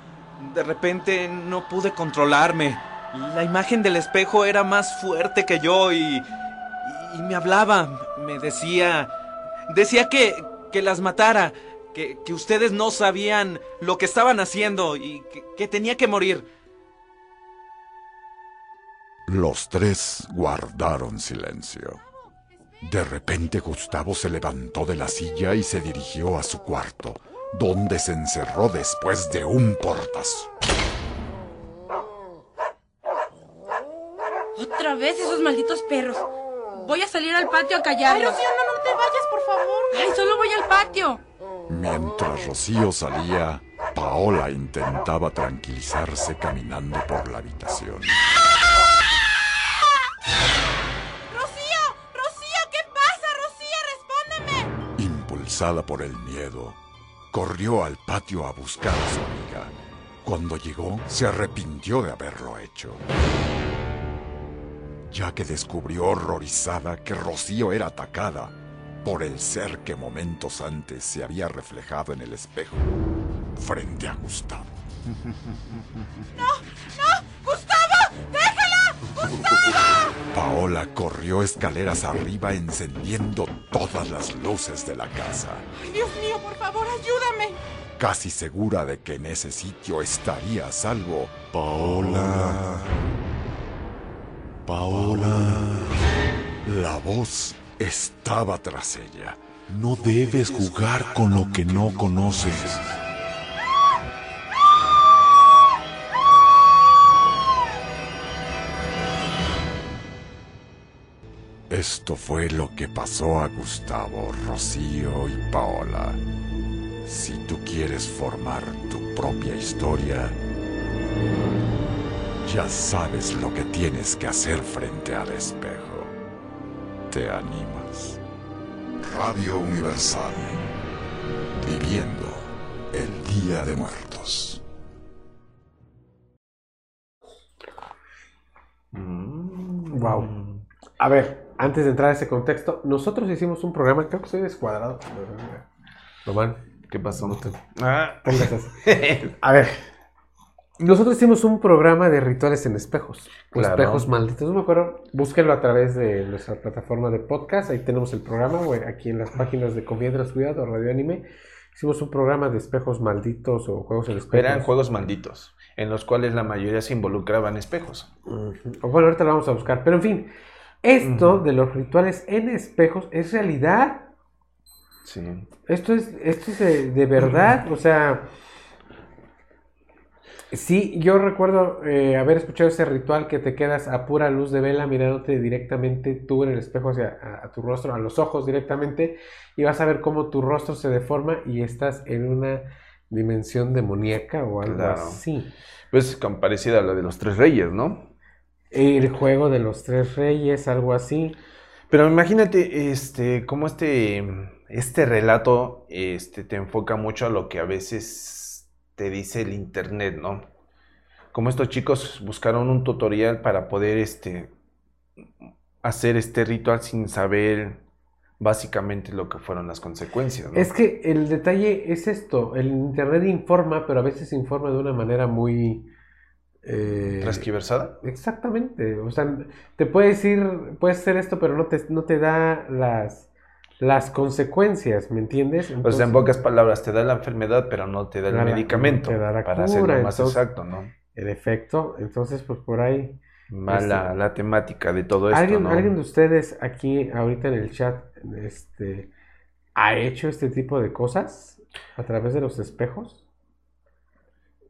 De repente no pude controlarme. La imagen del espejo era más fuerte que yo y. y me hablaba. Me decía. Decía que. que las matara. Que, que ustedes no sabían lo que estaban haciendo y que, que tenía que morir. Los tres guardaron silencio. De repente Gustavo se levantó de la silla y se dirigió a su cuarto, donde se encerró después de un portazo. Otra vez esos malditos perros. Voy a salir al patio a callarlos. Ay, Rocío, no, no te vayas, por favor. Ay, solo voy al patio. Mientras Rocío salía, Paola intentaba tranquilizarse caminando por la habitación. Rocío, Rocío, ¿qué pasa, Rocío? Respóndeme. Impulsada por el miedo, corrió al patio a buscar a su amiga. Cuando llegó, se arrepintió de haberlo hecho, ya que descubrió horrorizada que Rocío era atacada por el ser que momentos antes se había reflejado en el espejo frente a Gustavo. ¡No! ¡No! ¡Gustavo! ¡Déjala! ¡Gustavo! Paola corrió escaleras arriba encendiendo todas las luces de la casa. Ay, Dios mío, por favor, ayúdame. casi segura de que en ese sitio estaría a salvo. Paola. Paola. La voz estaba tras ella. No debes jugar con lo que no conoces. Esto fue lo que pasó a Gustavo, Rocío y Paola. Si tú quieres formar tu propia historia, ya sabes lo que tienes que hacer frente al espejo. ¿Te animas? Radio Universal. Viviendo el Día de Muertos. Wow. A ver, antes de entrar a ese contexto, nosotros hicimos un programa, creo que estoy descuadrado. Román, ¿Qué pasó? no te- Ah. A ver, nosotros hicimos un programa de rituales en espejos. Claro. Espejos malditos. No me acuerdo. Búsquenlo a través de nuestra plataforma de podcast. Ahí tenemos el programa. o aquí en las páginas de Confianza Ciudad o Radio Anime. Hicimos un programa de espejos malditos o juegos en espejos. Eran juegos malditos, en los cuales la mayoría se involucraban espejos. O Bueno, ahorita lo vamos a buscar. Pero en fin, esto de los rituales en espejos es realidad. Sí. Esto es, esto es de, de verdad. O sea, sí, yo recuerdo eh, haber escuchado ese ritual que te quedas a pura luz de vela mirándote directamente tú en el espejo hacia a, a tu rostro, a los ojos directamente, y vas a ver cómo tu rostro se deforma y estás en una dimensión demoníaca o algo Claro. así. Pues con parecida a la de los tres reyes, ¿no? El juego de los tres reyes, algo así. Pero imagínate, este, cómo este, este relato, este, te enfoca mucho a lo que a veces te dice el internet, ¿no? Como estos chicos buscaron un tutorial para poder, este, hacer este ritual sin saber básicamente lo que fueron las consecuencias, ¿no? Es que el detalle es esto, el internet informa, pero a veces informa de una manera muy... eh, ¿Transquiversada? Exactamente, o sea, te puede decir, puedes hacer esto, pero no te, no te da las, las consecuencias, ¿me entiendes? O sea, Entonces, en pocas palabras, te da la enfermedad, pero no te da el la- medicamento te da la para cura, hacerlo más entonces- exacto, ¿no? El efecto, entonces pues por ahí... Mala Este, la temática de todo esto, ¿Alguien, ¿no? ¿Alguien de ustedes aquí ahorita en el chat este, ha hecho este tipo de cosas a través de los espejos?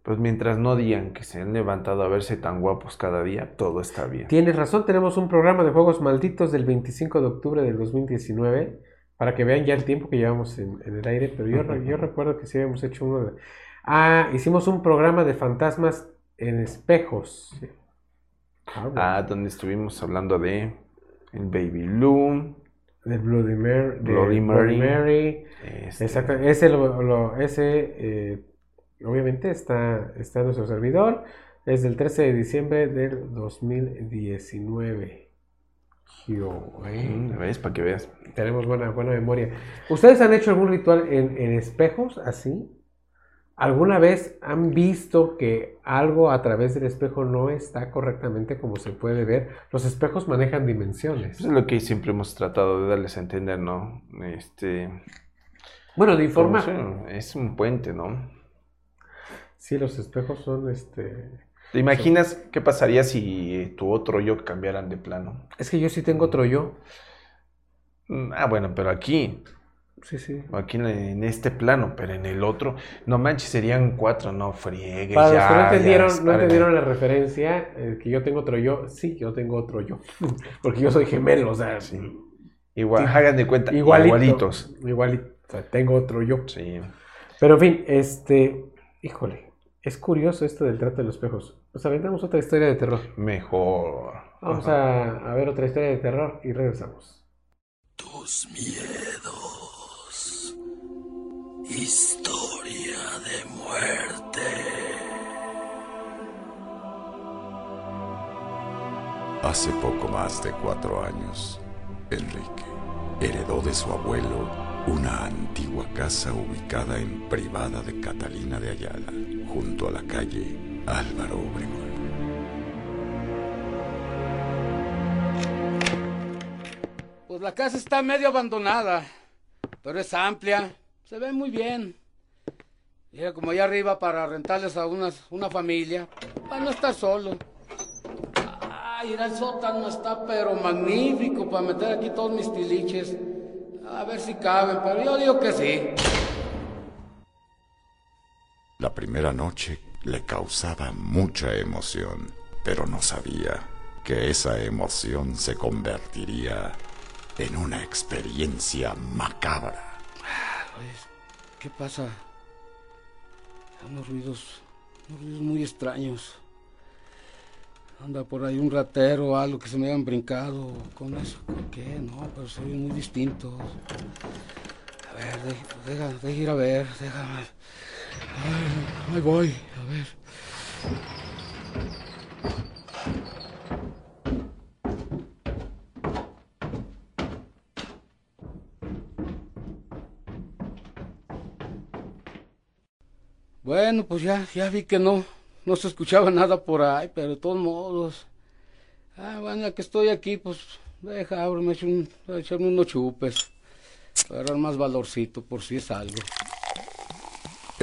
Pues mientras no digan que se han levantado a verse tan guapos cada día, todo está bien. Tienes razón, tenemos un programa de juegos malditos del 25 de octubre del 2019 para que vean ya el tiempo que llevamos en, en el aire, pero yo, re- yo recuerdo que sí habíamos hecho uno de... Ah, hicimos un programa de fantasmas en espejos. Ah, bueno. Ah, donde estuvimos hablando de el Baby Loom, de Bloody Mary. de Bloody Mary. Mary. este, Exacto, ese, lo, lo- ese eh, obviamente está, está en nuestro servidor. Es del 13 de diciembre del 2019. Yo, mm, ¿Ves? Para que veas. Tenemos buena, buena memoria. ¿Ustedes han hecho algún ritual en, en espejos así? ¿Alguna vez han visto que algo a través del espejo no está correctamente como se puede ver? Los espejos manejan dimensiones. Eso es lo que siempre hemos tratado de darles a entender, ¿no? Este. Bueno, de informar. Es un puente, ¿no? Sí, los espejos son este. ¿Te imaginas qué pasaría si tu otro yo cambiaran de plano? Es que yo sí tengo otro yo. Mm, Ah, bueno, pero aquí, Sí, sí. aquí en, en este plano, pero en el otro, no manches, serían cuatro, no friegues. Para los ya, que no entendieron, no entendieron la referencia, eh, que yo tengo otro yo, sí, yo tengo otro yo. Porque yo soy gemelo, o sea, Igual, Sí. hagan de cuenta, igualito, igualitos. Igualito. O sea, tengo otro yo. Sí. Pero en fin, este. Híjole, es curioso esto del trato de los espejos. Nos aventamos otra historia de terror. Mejor. Vamos a, a ver otra historia de terror y regresamos. Tus miedos. Historia de muerte. Hace poco más de cuatro años, Enrique heredó de su abuelo una antigua casa ubicada en privada de Catalina de Ayala, junto a la calle Álvaro Obregón. Pues la casa está medio abandonada, pero es amplia, se ve muy bien. Llega como allá arriba para rentarles a unas, una familia, para no estar solo. Ay, el sótano está pero magnífico para meter aquí todos mis tiliches. A ver si caben, pero yo digo que sí. La primera noche le causaba mucha emoción, pero no sabía que esa emoción se convertiría en una experiencia macabra. ¿qué pasa? Unos ruidos, unos ruidos muy extraños. Anda por ahí un ratero o algo que se me hayan brincado. ¿Con eso? ¿Con qué? No, pero se oyen muy distintos. A ver, deja, deja, ir a ver, déjame. Ahí voy, ver. Bueno, pues ya, ya vi que no, no se escuchaba nada por ahí, pero de todos modos. Ah, bueno, ya que estoy aquí, pues deja, ábreme, echarme unos chupes. Para agarrar más valorcito por si es algo.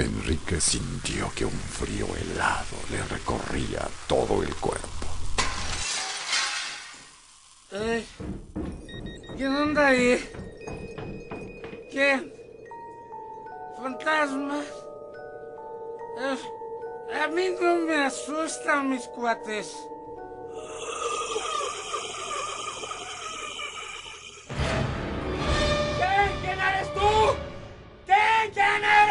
Enrique sintió que un frío helado le recorría todo el cuerpo. Ay, ¿Quién anda ahí? ¿Quién? ¿Fantasmas? Eh, a mí no me asustan mis cuates. ¿Quién? ¿Quién eres tú? ¿Quién? ¿Quién eres?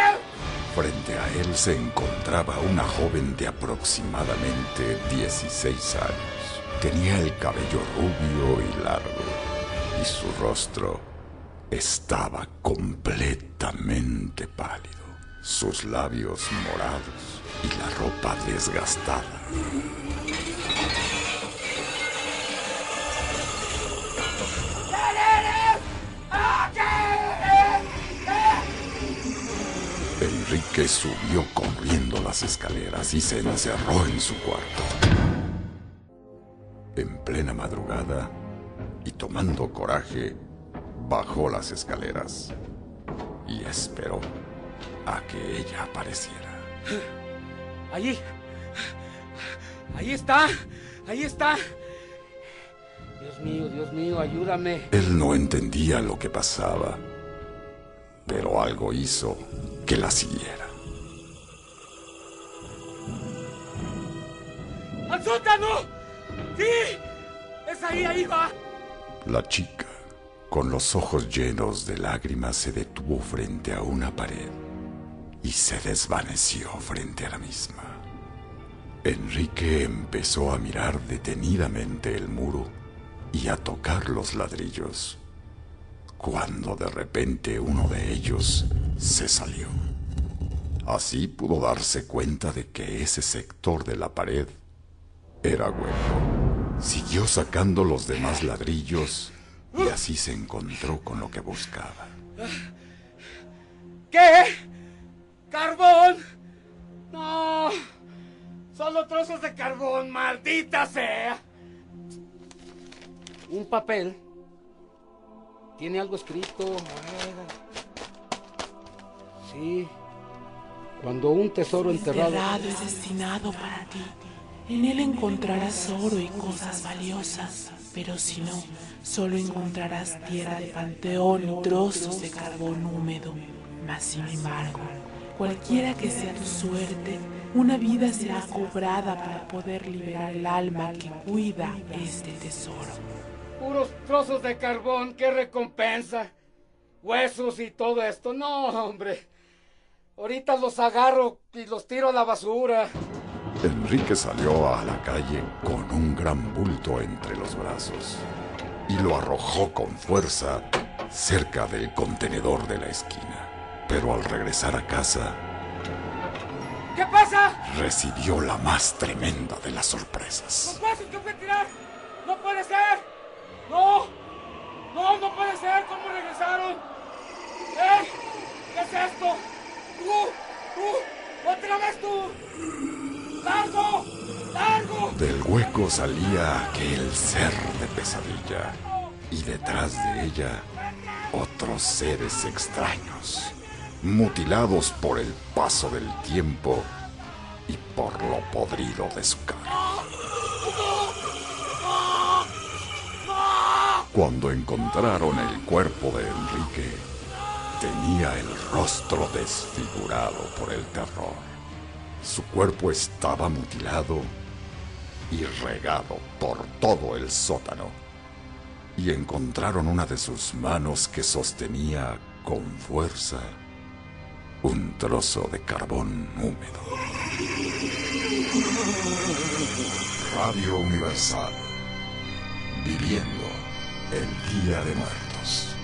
Frente a él se encontraba una joven de aproximadamente 16 años. Tenía el cabello rubio y largo, y su rostro estaba completamente pálido, sus labios morados y la ropa desgastada. ¿Quién eres? Enrique subió corriendo las escaleras y se encerró en su cuarto. En plena madrugada, y tomando coraje, bajó las escaleras y esperó a que ella apareciera. Allí. Ahí está. Ahí está. Dios mío, Dios mío, ayúdame. Él no entendía lo que pasaba, pero algo hizo que la siguiera. ¡Al sótano! ¡Sí! ¡Es ahí, ahí va! La chica, con los ojos llenos de lágrimas, se detuvo frente a una pared y se desvaneció frente a la misma. Enrique empezó a mirar detenidamente el muro y a tocar los ladrillos, cuando de repente uno de ellos se salió. Así pudo darse cuenta de que ese sector de la pared era hueco. Siguió sacando los demás ladrillos y así se encontró con lo que buscaba. ¿Qué? ¿Carbón? No. Solo trozos de carbón, maldita sea. Un papel. Tiene algo escrito. Sí. Cuando un tesoro enterrado. Enterrado es destinado para ti. En él encontrarás oro y cosas valiosas, pero si no, solo encontrarás tierra de panteón y trozos de carbón húmedo. Mas sin embargo, cualquiera que sea tu suerte, una vida será cobrada para poder liberar el alma que cuida este tesoro. Puros trozos de carbón, qué recompensa. Huesos y todo esto. No, hombre. Ahorita los agarro y los tiro a la basura. Enrique salió a la calle con un gran bulto entre los brazos y lo arrojó con fuerza cerca del contenedor de la esquina. Pero al regresar a casa, ¿Qué pasa? recibió la más tremenda de las sorpresas. ¡Los huesos que a tirar! ¡No puede ser! ¡No! ¡No, no puede ser! ¿Cómo regresaron? ¿Eh? ¿Qué es esto? ¡Tú! ¡Tú! ¡Otra vez tú! ¡Largo! ¡Largo! Del hueco salía aquel ser de pesadilla y detrás de ella otros seres extraños, mutilados por el paso del tiempo y por lo podrido de su carne. Cuando encontraron el cuerpo de Enrique, tenía el rostro desfigurado por el terror. Su cuerpo estaba mutilado y regado por todo el sótano. Y encontraron una de sus manos que sostenía con fuerza un trozo de carbón húmedo. Radio Universal. Viviendo el Día de Muertos.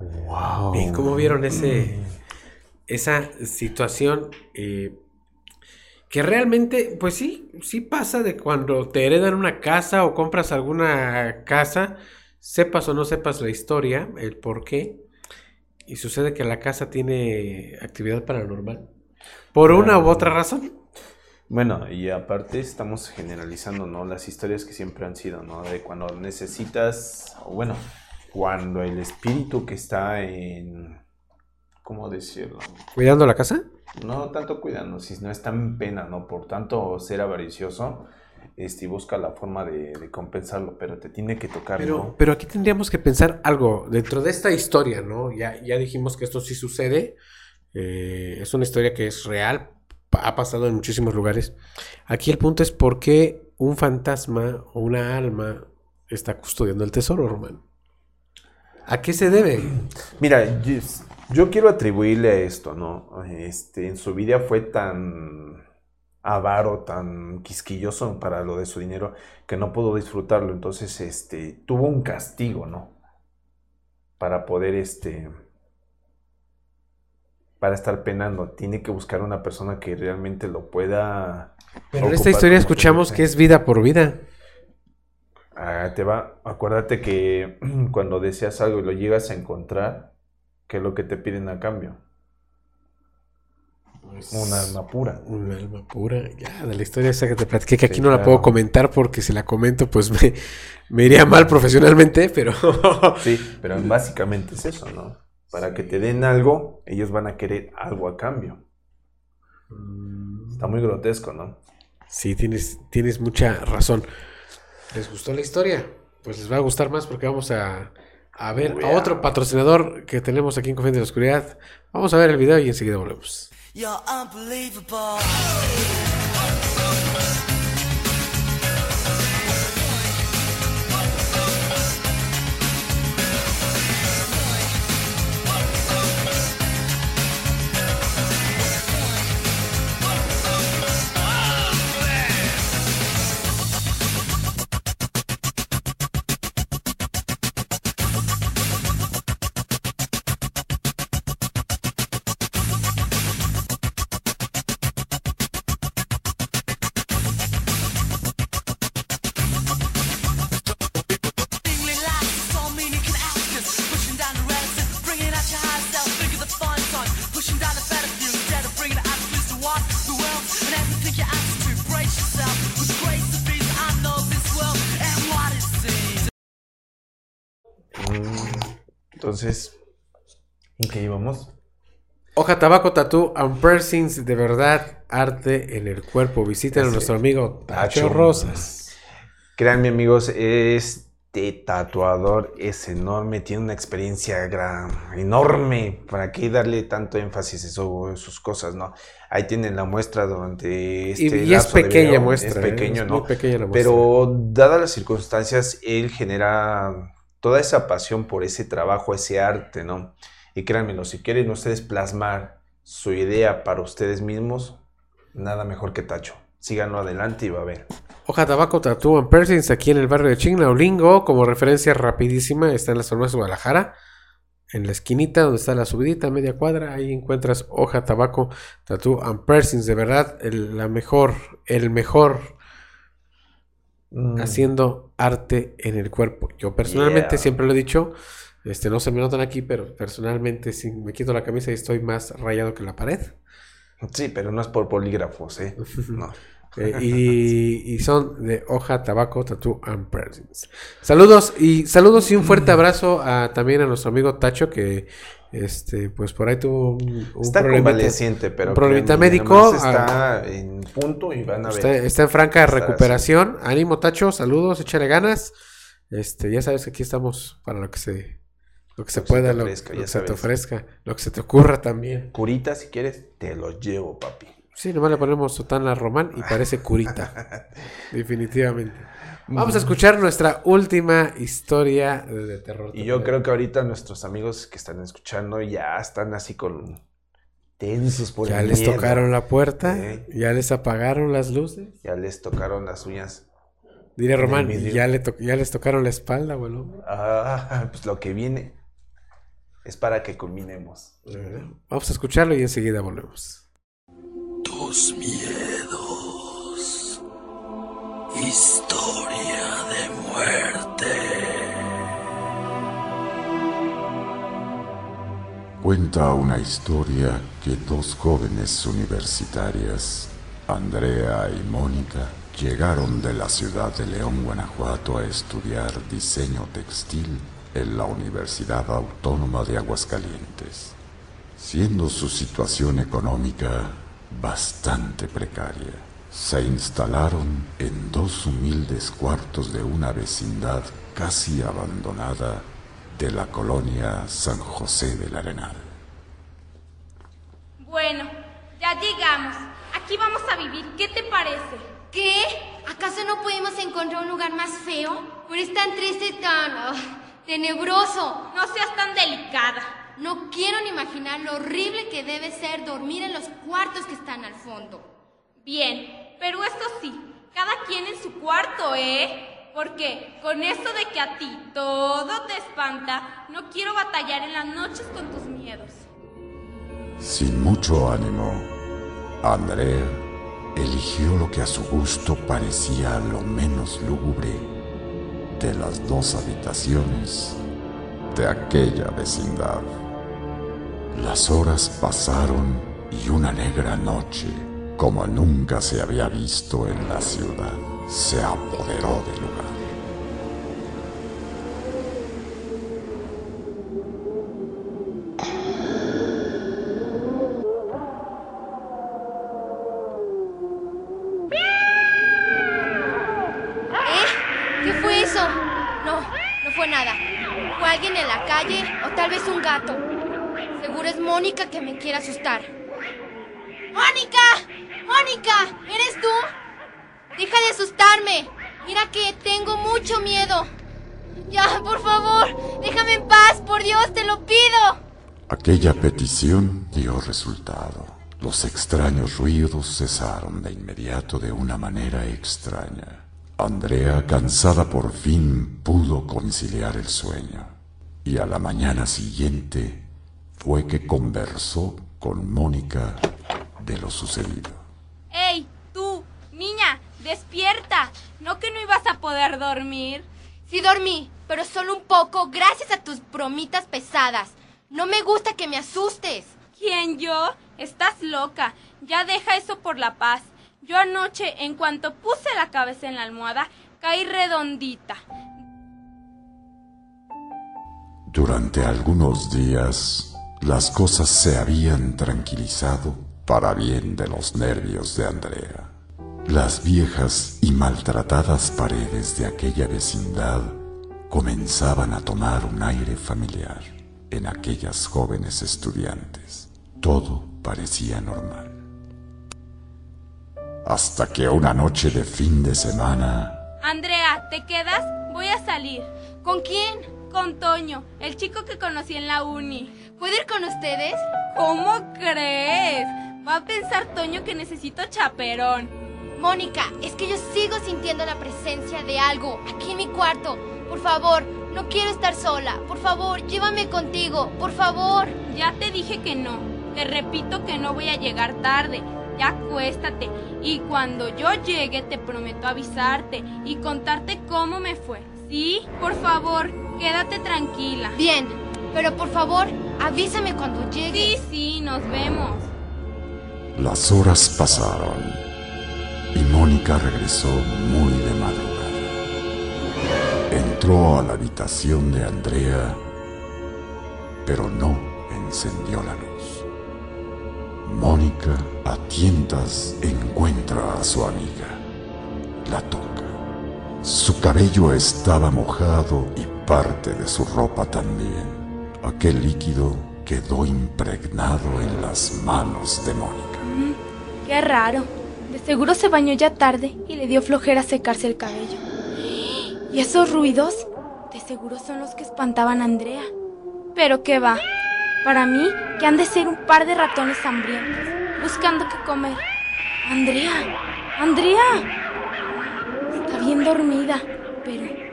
Wow. ¿Y cómo vieron ese, esa situación? eh, que realmente, pues sí, sí pasa de cuando te heredan una casa o compras alguna casa, sepas o no sepas la historia, el por qué, y sucede que la casa tiene actividad paranormal. Por una u otra razón. Bueno, y aparte estamos generalizando, ¿no? Las historias que siempre han sido, ¿no? De cuando necesitas, o bueno, cuando el espíritu que está en, ¿cómo decirlo? ¿Cuidando la casa? No tanto cuidando, si no está en pena, ¿no? Por tanto, ser avaricioso, este, y busca la forma de, de compensarlo, pero te tiene que tocar, Pero, ¿no? pero aquí tendríamos que pensar algo dentro de esta historia, ¿no? Ya, ya dijimos que esto sí sucede. eh, es una historia que es real. Ha pasado en muchísimos lugares. Aquí el punto es por qué un fantasma o una alma está custodiando el tesoro, Román. ¿A qué se debe? Mira, yo, yo quiero atribuirle a esto, ¿no? Este, en su vida fue tan avaro, tan quisquilloso para lo de su dinero, que no pudo disfrutarlo. Entonces, este, tuvo un castigo, ¿no? Para poder, este, para estar penando. Tiene que buscar una persona que realmente lo pueda. Pero en esta historia escuchamos que es vida por vida. Ah, te va, acuérdate que cuando deseas algo y lo llegas a encontrar, ¿qué es lo que te piden a cambio? Un alma pura. Un alma pura. Ya, de la historia esa que te platiqué, que aquí Sí, no la claro. puedo comentar porque si la comento, pues me, me iría mal profesionalmente, pero. Sí, pero básicamente es eso, ¿no? Para que te den algo, ellos van a querer algo a cambio. Está muy grotesco, ¿no? Sí, tienes, tienes mucha razón. ¿Les gustó la historia? Pues les va a gustar más porque vamos a, a ver a otro patrocinador que tenemos aquí en Confianza de la Oscuridad. Vamos a ver el video y enseguida volvemos. You're unbelievable. Entonces, ¿en qué íbamos? Hoja Tabaco Tattoo and Piercings, de verdad, arte en el cuerpo. Visiten a nuestro es. amigo Tacho Tacho. Rosas. Créanme amigos, este tatuador es enorme, tiene una experiencia gra- enorme. ¿Para qué darle tanto énfasis a eso- sus cosas, no? Ahí tienen la muestra durante este y es lapso de pequeña video. muestra, Es ¿eh? pequeño, Es ¿no? muy pequeña la muestra. Pero dadas las circunstancias, él genera toda esa pasión por ese trabajo, ese arte, ¿no? Y créanmelo, si quieren ustedes plasmar su idea para ustedes mismos, nada mejor que Tacho. Síganlo adelante y va a ver. Hoja Tabaco Tattoo and Piercings aquí en el barrio de Chignaulingo. Como referencia rapidísima, está en la zona de Guadalajara. En la esquinita donde está la subidita, media cuadra, ahí encuentras Hoja Tabaco Tattoo and Piercings. De verdad, el, la mejor, el mejor Mm. haciendo arte en el cuerpo. Yo personalmente Yeah. siempre lo he dicho, este, no se me notan aquí, pero personalmente si me quito la camisa y estoy más rayado que la pared. Sí, pero no es por polígrafos, ¿eh? No. Eh, y, y son de hoja, tabaco, tattoo and presents. Saludos y saludos y un fuerte abrazo a, también a nuestro amigo Tacho que este pues por ahí tuvo un, un Está convaleciente, pero un problemita médico. Ah, está en punto y van a ver. Está, en franca así. recuperación. Ánimo, Tacho. Saludos, échale ganas. Este, ya sabes que aquí estamos para lo que se, lo que se Lo que se pueda, lo, que se te ofrezca, lo que se te ocurra también. Curita, si quieres, te lo llevo, papi. Sí, nomás le ponemos sotana román y parece curita. Definitivamente. Vamos a escuchar nuestra última historia de, terror. Y yo creo que ahorita nuestros amigos que están escuchando ya están así con tensos por Ya el les miedo. tocaron la puerta, ¿eh? ya les apagaron las luces. Ya les tocaron las uñas. Diré Román, y ya, le to- ya les tocaron la espalda, o el hombro. Ah, pues lo que viene es para que culminemos. Vamos a escucharlo y enseguida volvemos. Miedos. Historia de muerte. Cuenta una historia que dos jóvenes universitarias, Andrea y Mónica, llegaron de la ciudad de León, Guanajuato, a estudiar diseño textil en la Universidad Autónoma de Aguascalientes, siendo su situación económica bastante precaria. Se instalaron en dos humildes cuartos de una vecindad casi abandonada de la colonia San José del Arenal. Bueno, ya llegamos. Aquí vamos a vivir. ¿Qué te parece? ¿Qué? ¿Acaso no podemos encontrar un lugar más feo? Pero es tan triste y tan ah, tenebroso. No seas tan delicada. No quiero ni imaginar lo horrible que debe ser dormir en los cuartos que están al fondo. Bien, pero esto sí, cada quien en su cuarto, ¿eh? Porque con eso de que a ti todo te espanta, no quiero batallar en las noches con tus miedos. Sin mucho ánimo, Andrea eligió lo que a su gusto parecía lo menos lúgubre de las dos habitaciones de aquella vecindad. Las horas pasaron y una negra noche, como nunca se había visto en la ciudad, se apoderó del lugar. ¿Eh? No, no fue nada. Fue alguien en la calle o tal vez un gato. Seguro es Mónica que me quiere asustar. ¡Mónica! ¡Mónica! ¿Eres tú? Deja de asustarme. Mira que tengo mucho miedo. Ya, por favor, déjame en paz, por Dios, te lo pido. Aquella petición dio resultado. Los extraños ruidos cesaron de inmediato de una manera extraña. Andrea, cansada por fin, pudo conciliar el sueño. Y a la mañana siguiente fue que conversó con Mónica de lo sucedido. ¡Ey, tú, niña, despierta! ¿No que no ibas a poder dormir? Sí dormí, pero solo un poco gracias a tus bromitas pesadas. No me gusta que me asustes. ¿Quién yo? Estás loca. Ya deja eso por la paz. Yo anoche, en cuanto puse la cabeza en la almohada, caí redondita. Durante algunos días, las cosas se habían tranquilizado para bien de los nervios de Andrea. Las viejas y maltratadas paredes de aquella vecindad comenzaban a tomar un aire familiar en aquellas jóvenes estudiantes. Todo parecía normal. Hasta que una noche de fin de semana, Andrea, ¿te quedas? Voy a salir. ¿Con quién? Con Toño, el chico que conocí en la uni. ¿Puedo ir con ustedes? ¿Cómo crees? Va a pensar Toño que necesito chaperón. Mónica, es que yo sigo sintiendo la presencia de algo aquí en mi cuarto. Por favor, no quiero estar sola. Por favor, llévame contigo. Por favor. Ya te dije que no. Te repito que no voy a llegar tarde. Ya acuéstate. Y cuando yo llegue te prometo avisarte y contarte cómo me fue. ¿Sí? Por favor, quédate tranquila. Bien, pero por favor, avísame cuando llegue. Sí, sí, nos vemos. las horas pasaron y Mónica Mónica regresó muy de madrugada. Entró a la habitación de Andrea, pero no encendió la luz. Mónica a tientas encuentra a su amiga. La toca. Su cabello estaba mojado y parte de su ropa también. Aquel líquido quedó impregnado en las manos de Mónica. Qué raro. De seguro se bañó ya tarde y le dio flojera secarse el cabello. ¿Y esos ruidos? De seguro son los que espantaban a Andrea. Pero qué va. Para mí, que han de ser un par de ratones hambrientos, buscando qué comer. Andrea, Andrea. Está bien dormida, pero...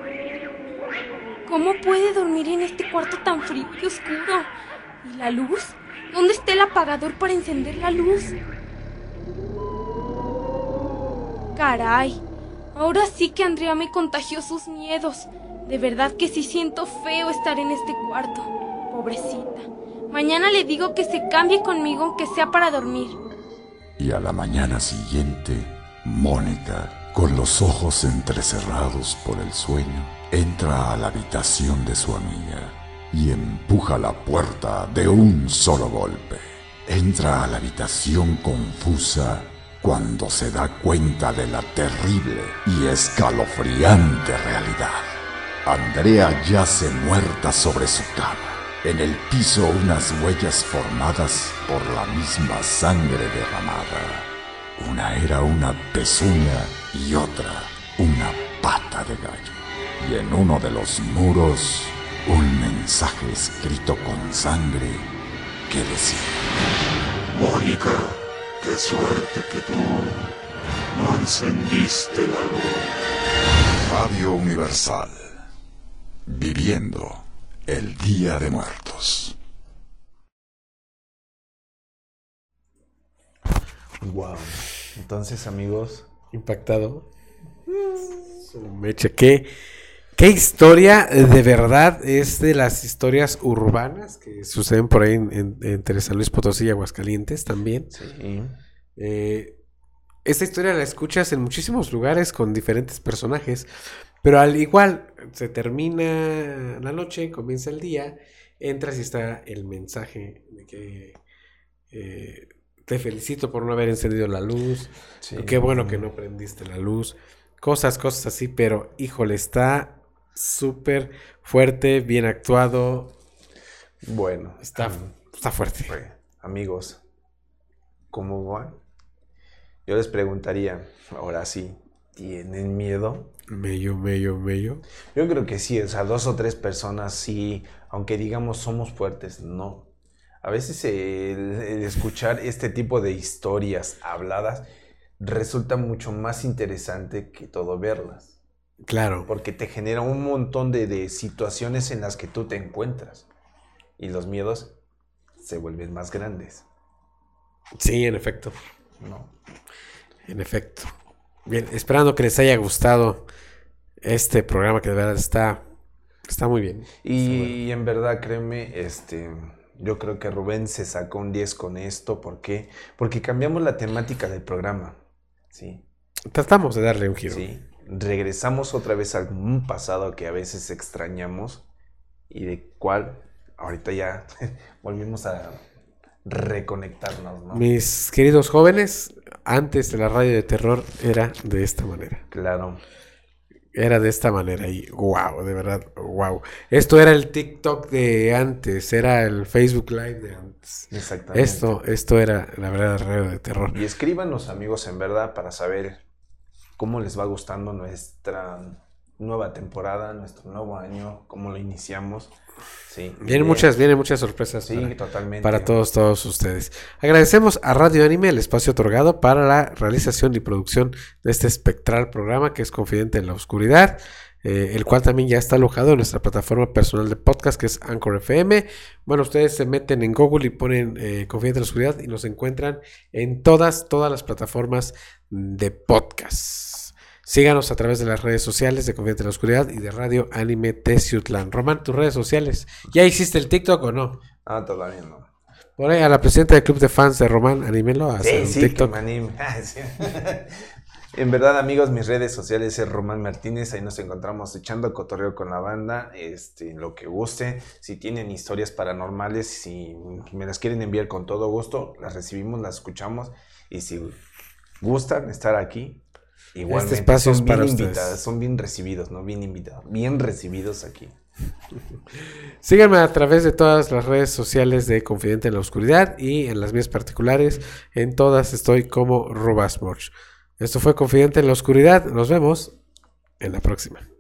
¿Cómo puede dormir en este cuarto tan frío y oscuro? ¿Y la luz? ¿Dónde está el apagador para encender la luz? Caray, ahora sí que Andrea me contagió sus miedos. De verdad que sí siento feo estar en este cuarto. Pobrecita. Mañana le digo que se cambie conmigo aunque sea para dormir. Y a la mañana siguiente, Mónica, con los ojos entrecerrados por el sueño, entra a la habitación de su amiga y empuja la puerta de un solo golpe. Entra a la habitación confusa cuando se da cuenta de la terrible y escalofriante realidad. Andrea yace muerta sobre su cama. En el piso unas huellas formadas por la misma sangre derramada. Una era una pezuña y otra una pata de gallo. Y en uno de los muros un mensaje escrito con sangre que decía, Mónica, qué suerte que tú no encendiste la luz. Radio Universal, viviendo el Día de Muertos. Wow. Entonces, amigos. Impactado. Su mecha, ¿qué? ¿Qué historia de verdad es de las historias urbanas que suceden por ahí en- en- entre San Luis Potosí y Aguascalientes también? Sí. Eh, esta historia la escuchas en muchísimos lugares con diferentes personajes, pero al igual se termina la noche, comienza el día, entras y está el mensaje de que eh, te felicito por no haber encendido la luz, Sí. qué bueno que no prendiste la luz, cosas, cosas así, pero híjole, está súper fuerte, bien actuado. Bueno, Está, está fuerte. amigos, ¿cómo van? Yo les preguntaría, ahora sí, ¿tienen miedo? Mello, mello, mello. Yo creo que sí, o sea, dos o tres personas sí, aunque digamos somos fuertes, no. A veces el, el escuchar este tipo de historias habladas resulta mucho más interesante que todo verlas. Claro. Porque te genera un montón de, de situaciones en las que tú te encuentras. Y los miedos se vuelven más grandes. Sí, en efecto. ¿no? En efecto. Bien, esperando que les haya gustado este programa que de verdad está, está muy bien. Y en verdad, créeme, este, yo creo que Rubén se sacó un 10 con esto. ¿Por qué? Porque cambiamos la temática del programa. Sí. Tratamos de darle un giro. Sí. Regresamos otra vez a un pasado que a veces extrañamos y de cual ahorita ya volvimos a reconectarnos, ¿no? Mis queridos jóvenes, antes de la radio de terror era de esta manera. Claro. Era de esta manera y wow, de verdad, wow. Esto era el TikTok de antes, era el Facebook Live de antes. Exactamente. Esto, esto era la verdad radio de terror. Y escríbanos, amigos, en verdad, para saber cómo les va gustando nuestra nueva temporada, nuestro nuevo año, cómo lo iniciamos. Sí. Vienen Eh, muchas, vienen muchas sorpresas Sí, para, totalmente. para todos, todos ustedes. Agradecemos a Radio Anime el espacio otorgado para la realización y producción de este espectral programa que es Confidente en la Oscuridad, eh, el cual también ya está alojado en nuestra plataforma personal de podcast que es Anchor FM. Bueno, ustedes se meten en Google y ponen eh, en la Oscuridad y nos encuentran en todas, todas las plataformas de podcast. Síganos a través de las redes sociales de Confidente en la Oscuridad y de Radio Anime Teciutlán. Román, tus redes sociales. ¿Ya hiciste el TikTok o no? Ah, todavía no. Por ahí a la presidenta del club de fans de Román, anímenlo a hacer Sí, un sí, que TikTok. me anime. En verdad, amigos, mis redes sociales es Román Martínez. Ahí nos encontramos echando cotorreo con la banda, este, lo que guste. Si tienen historias paranormales, si me las quieren enviar con todo gusto, las recibimos, las escuchamos. Y si gustan estar aquí, igualmente Este espacio es son bien invitados, son bien recibidos, ¿no? Bien invitados, bien recibidos aquí. Síganme a través de todas las redes sociales de Confidente en la Oscuridad y en las mías particulares. En todas estoy como Robasmorch. Esto fue Confidente en la Oscuridad. Nos vemos en la próxima.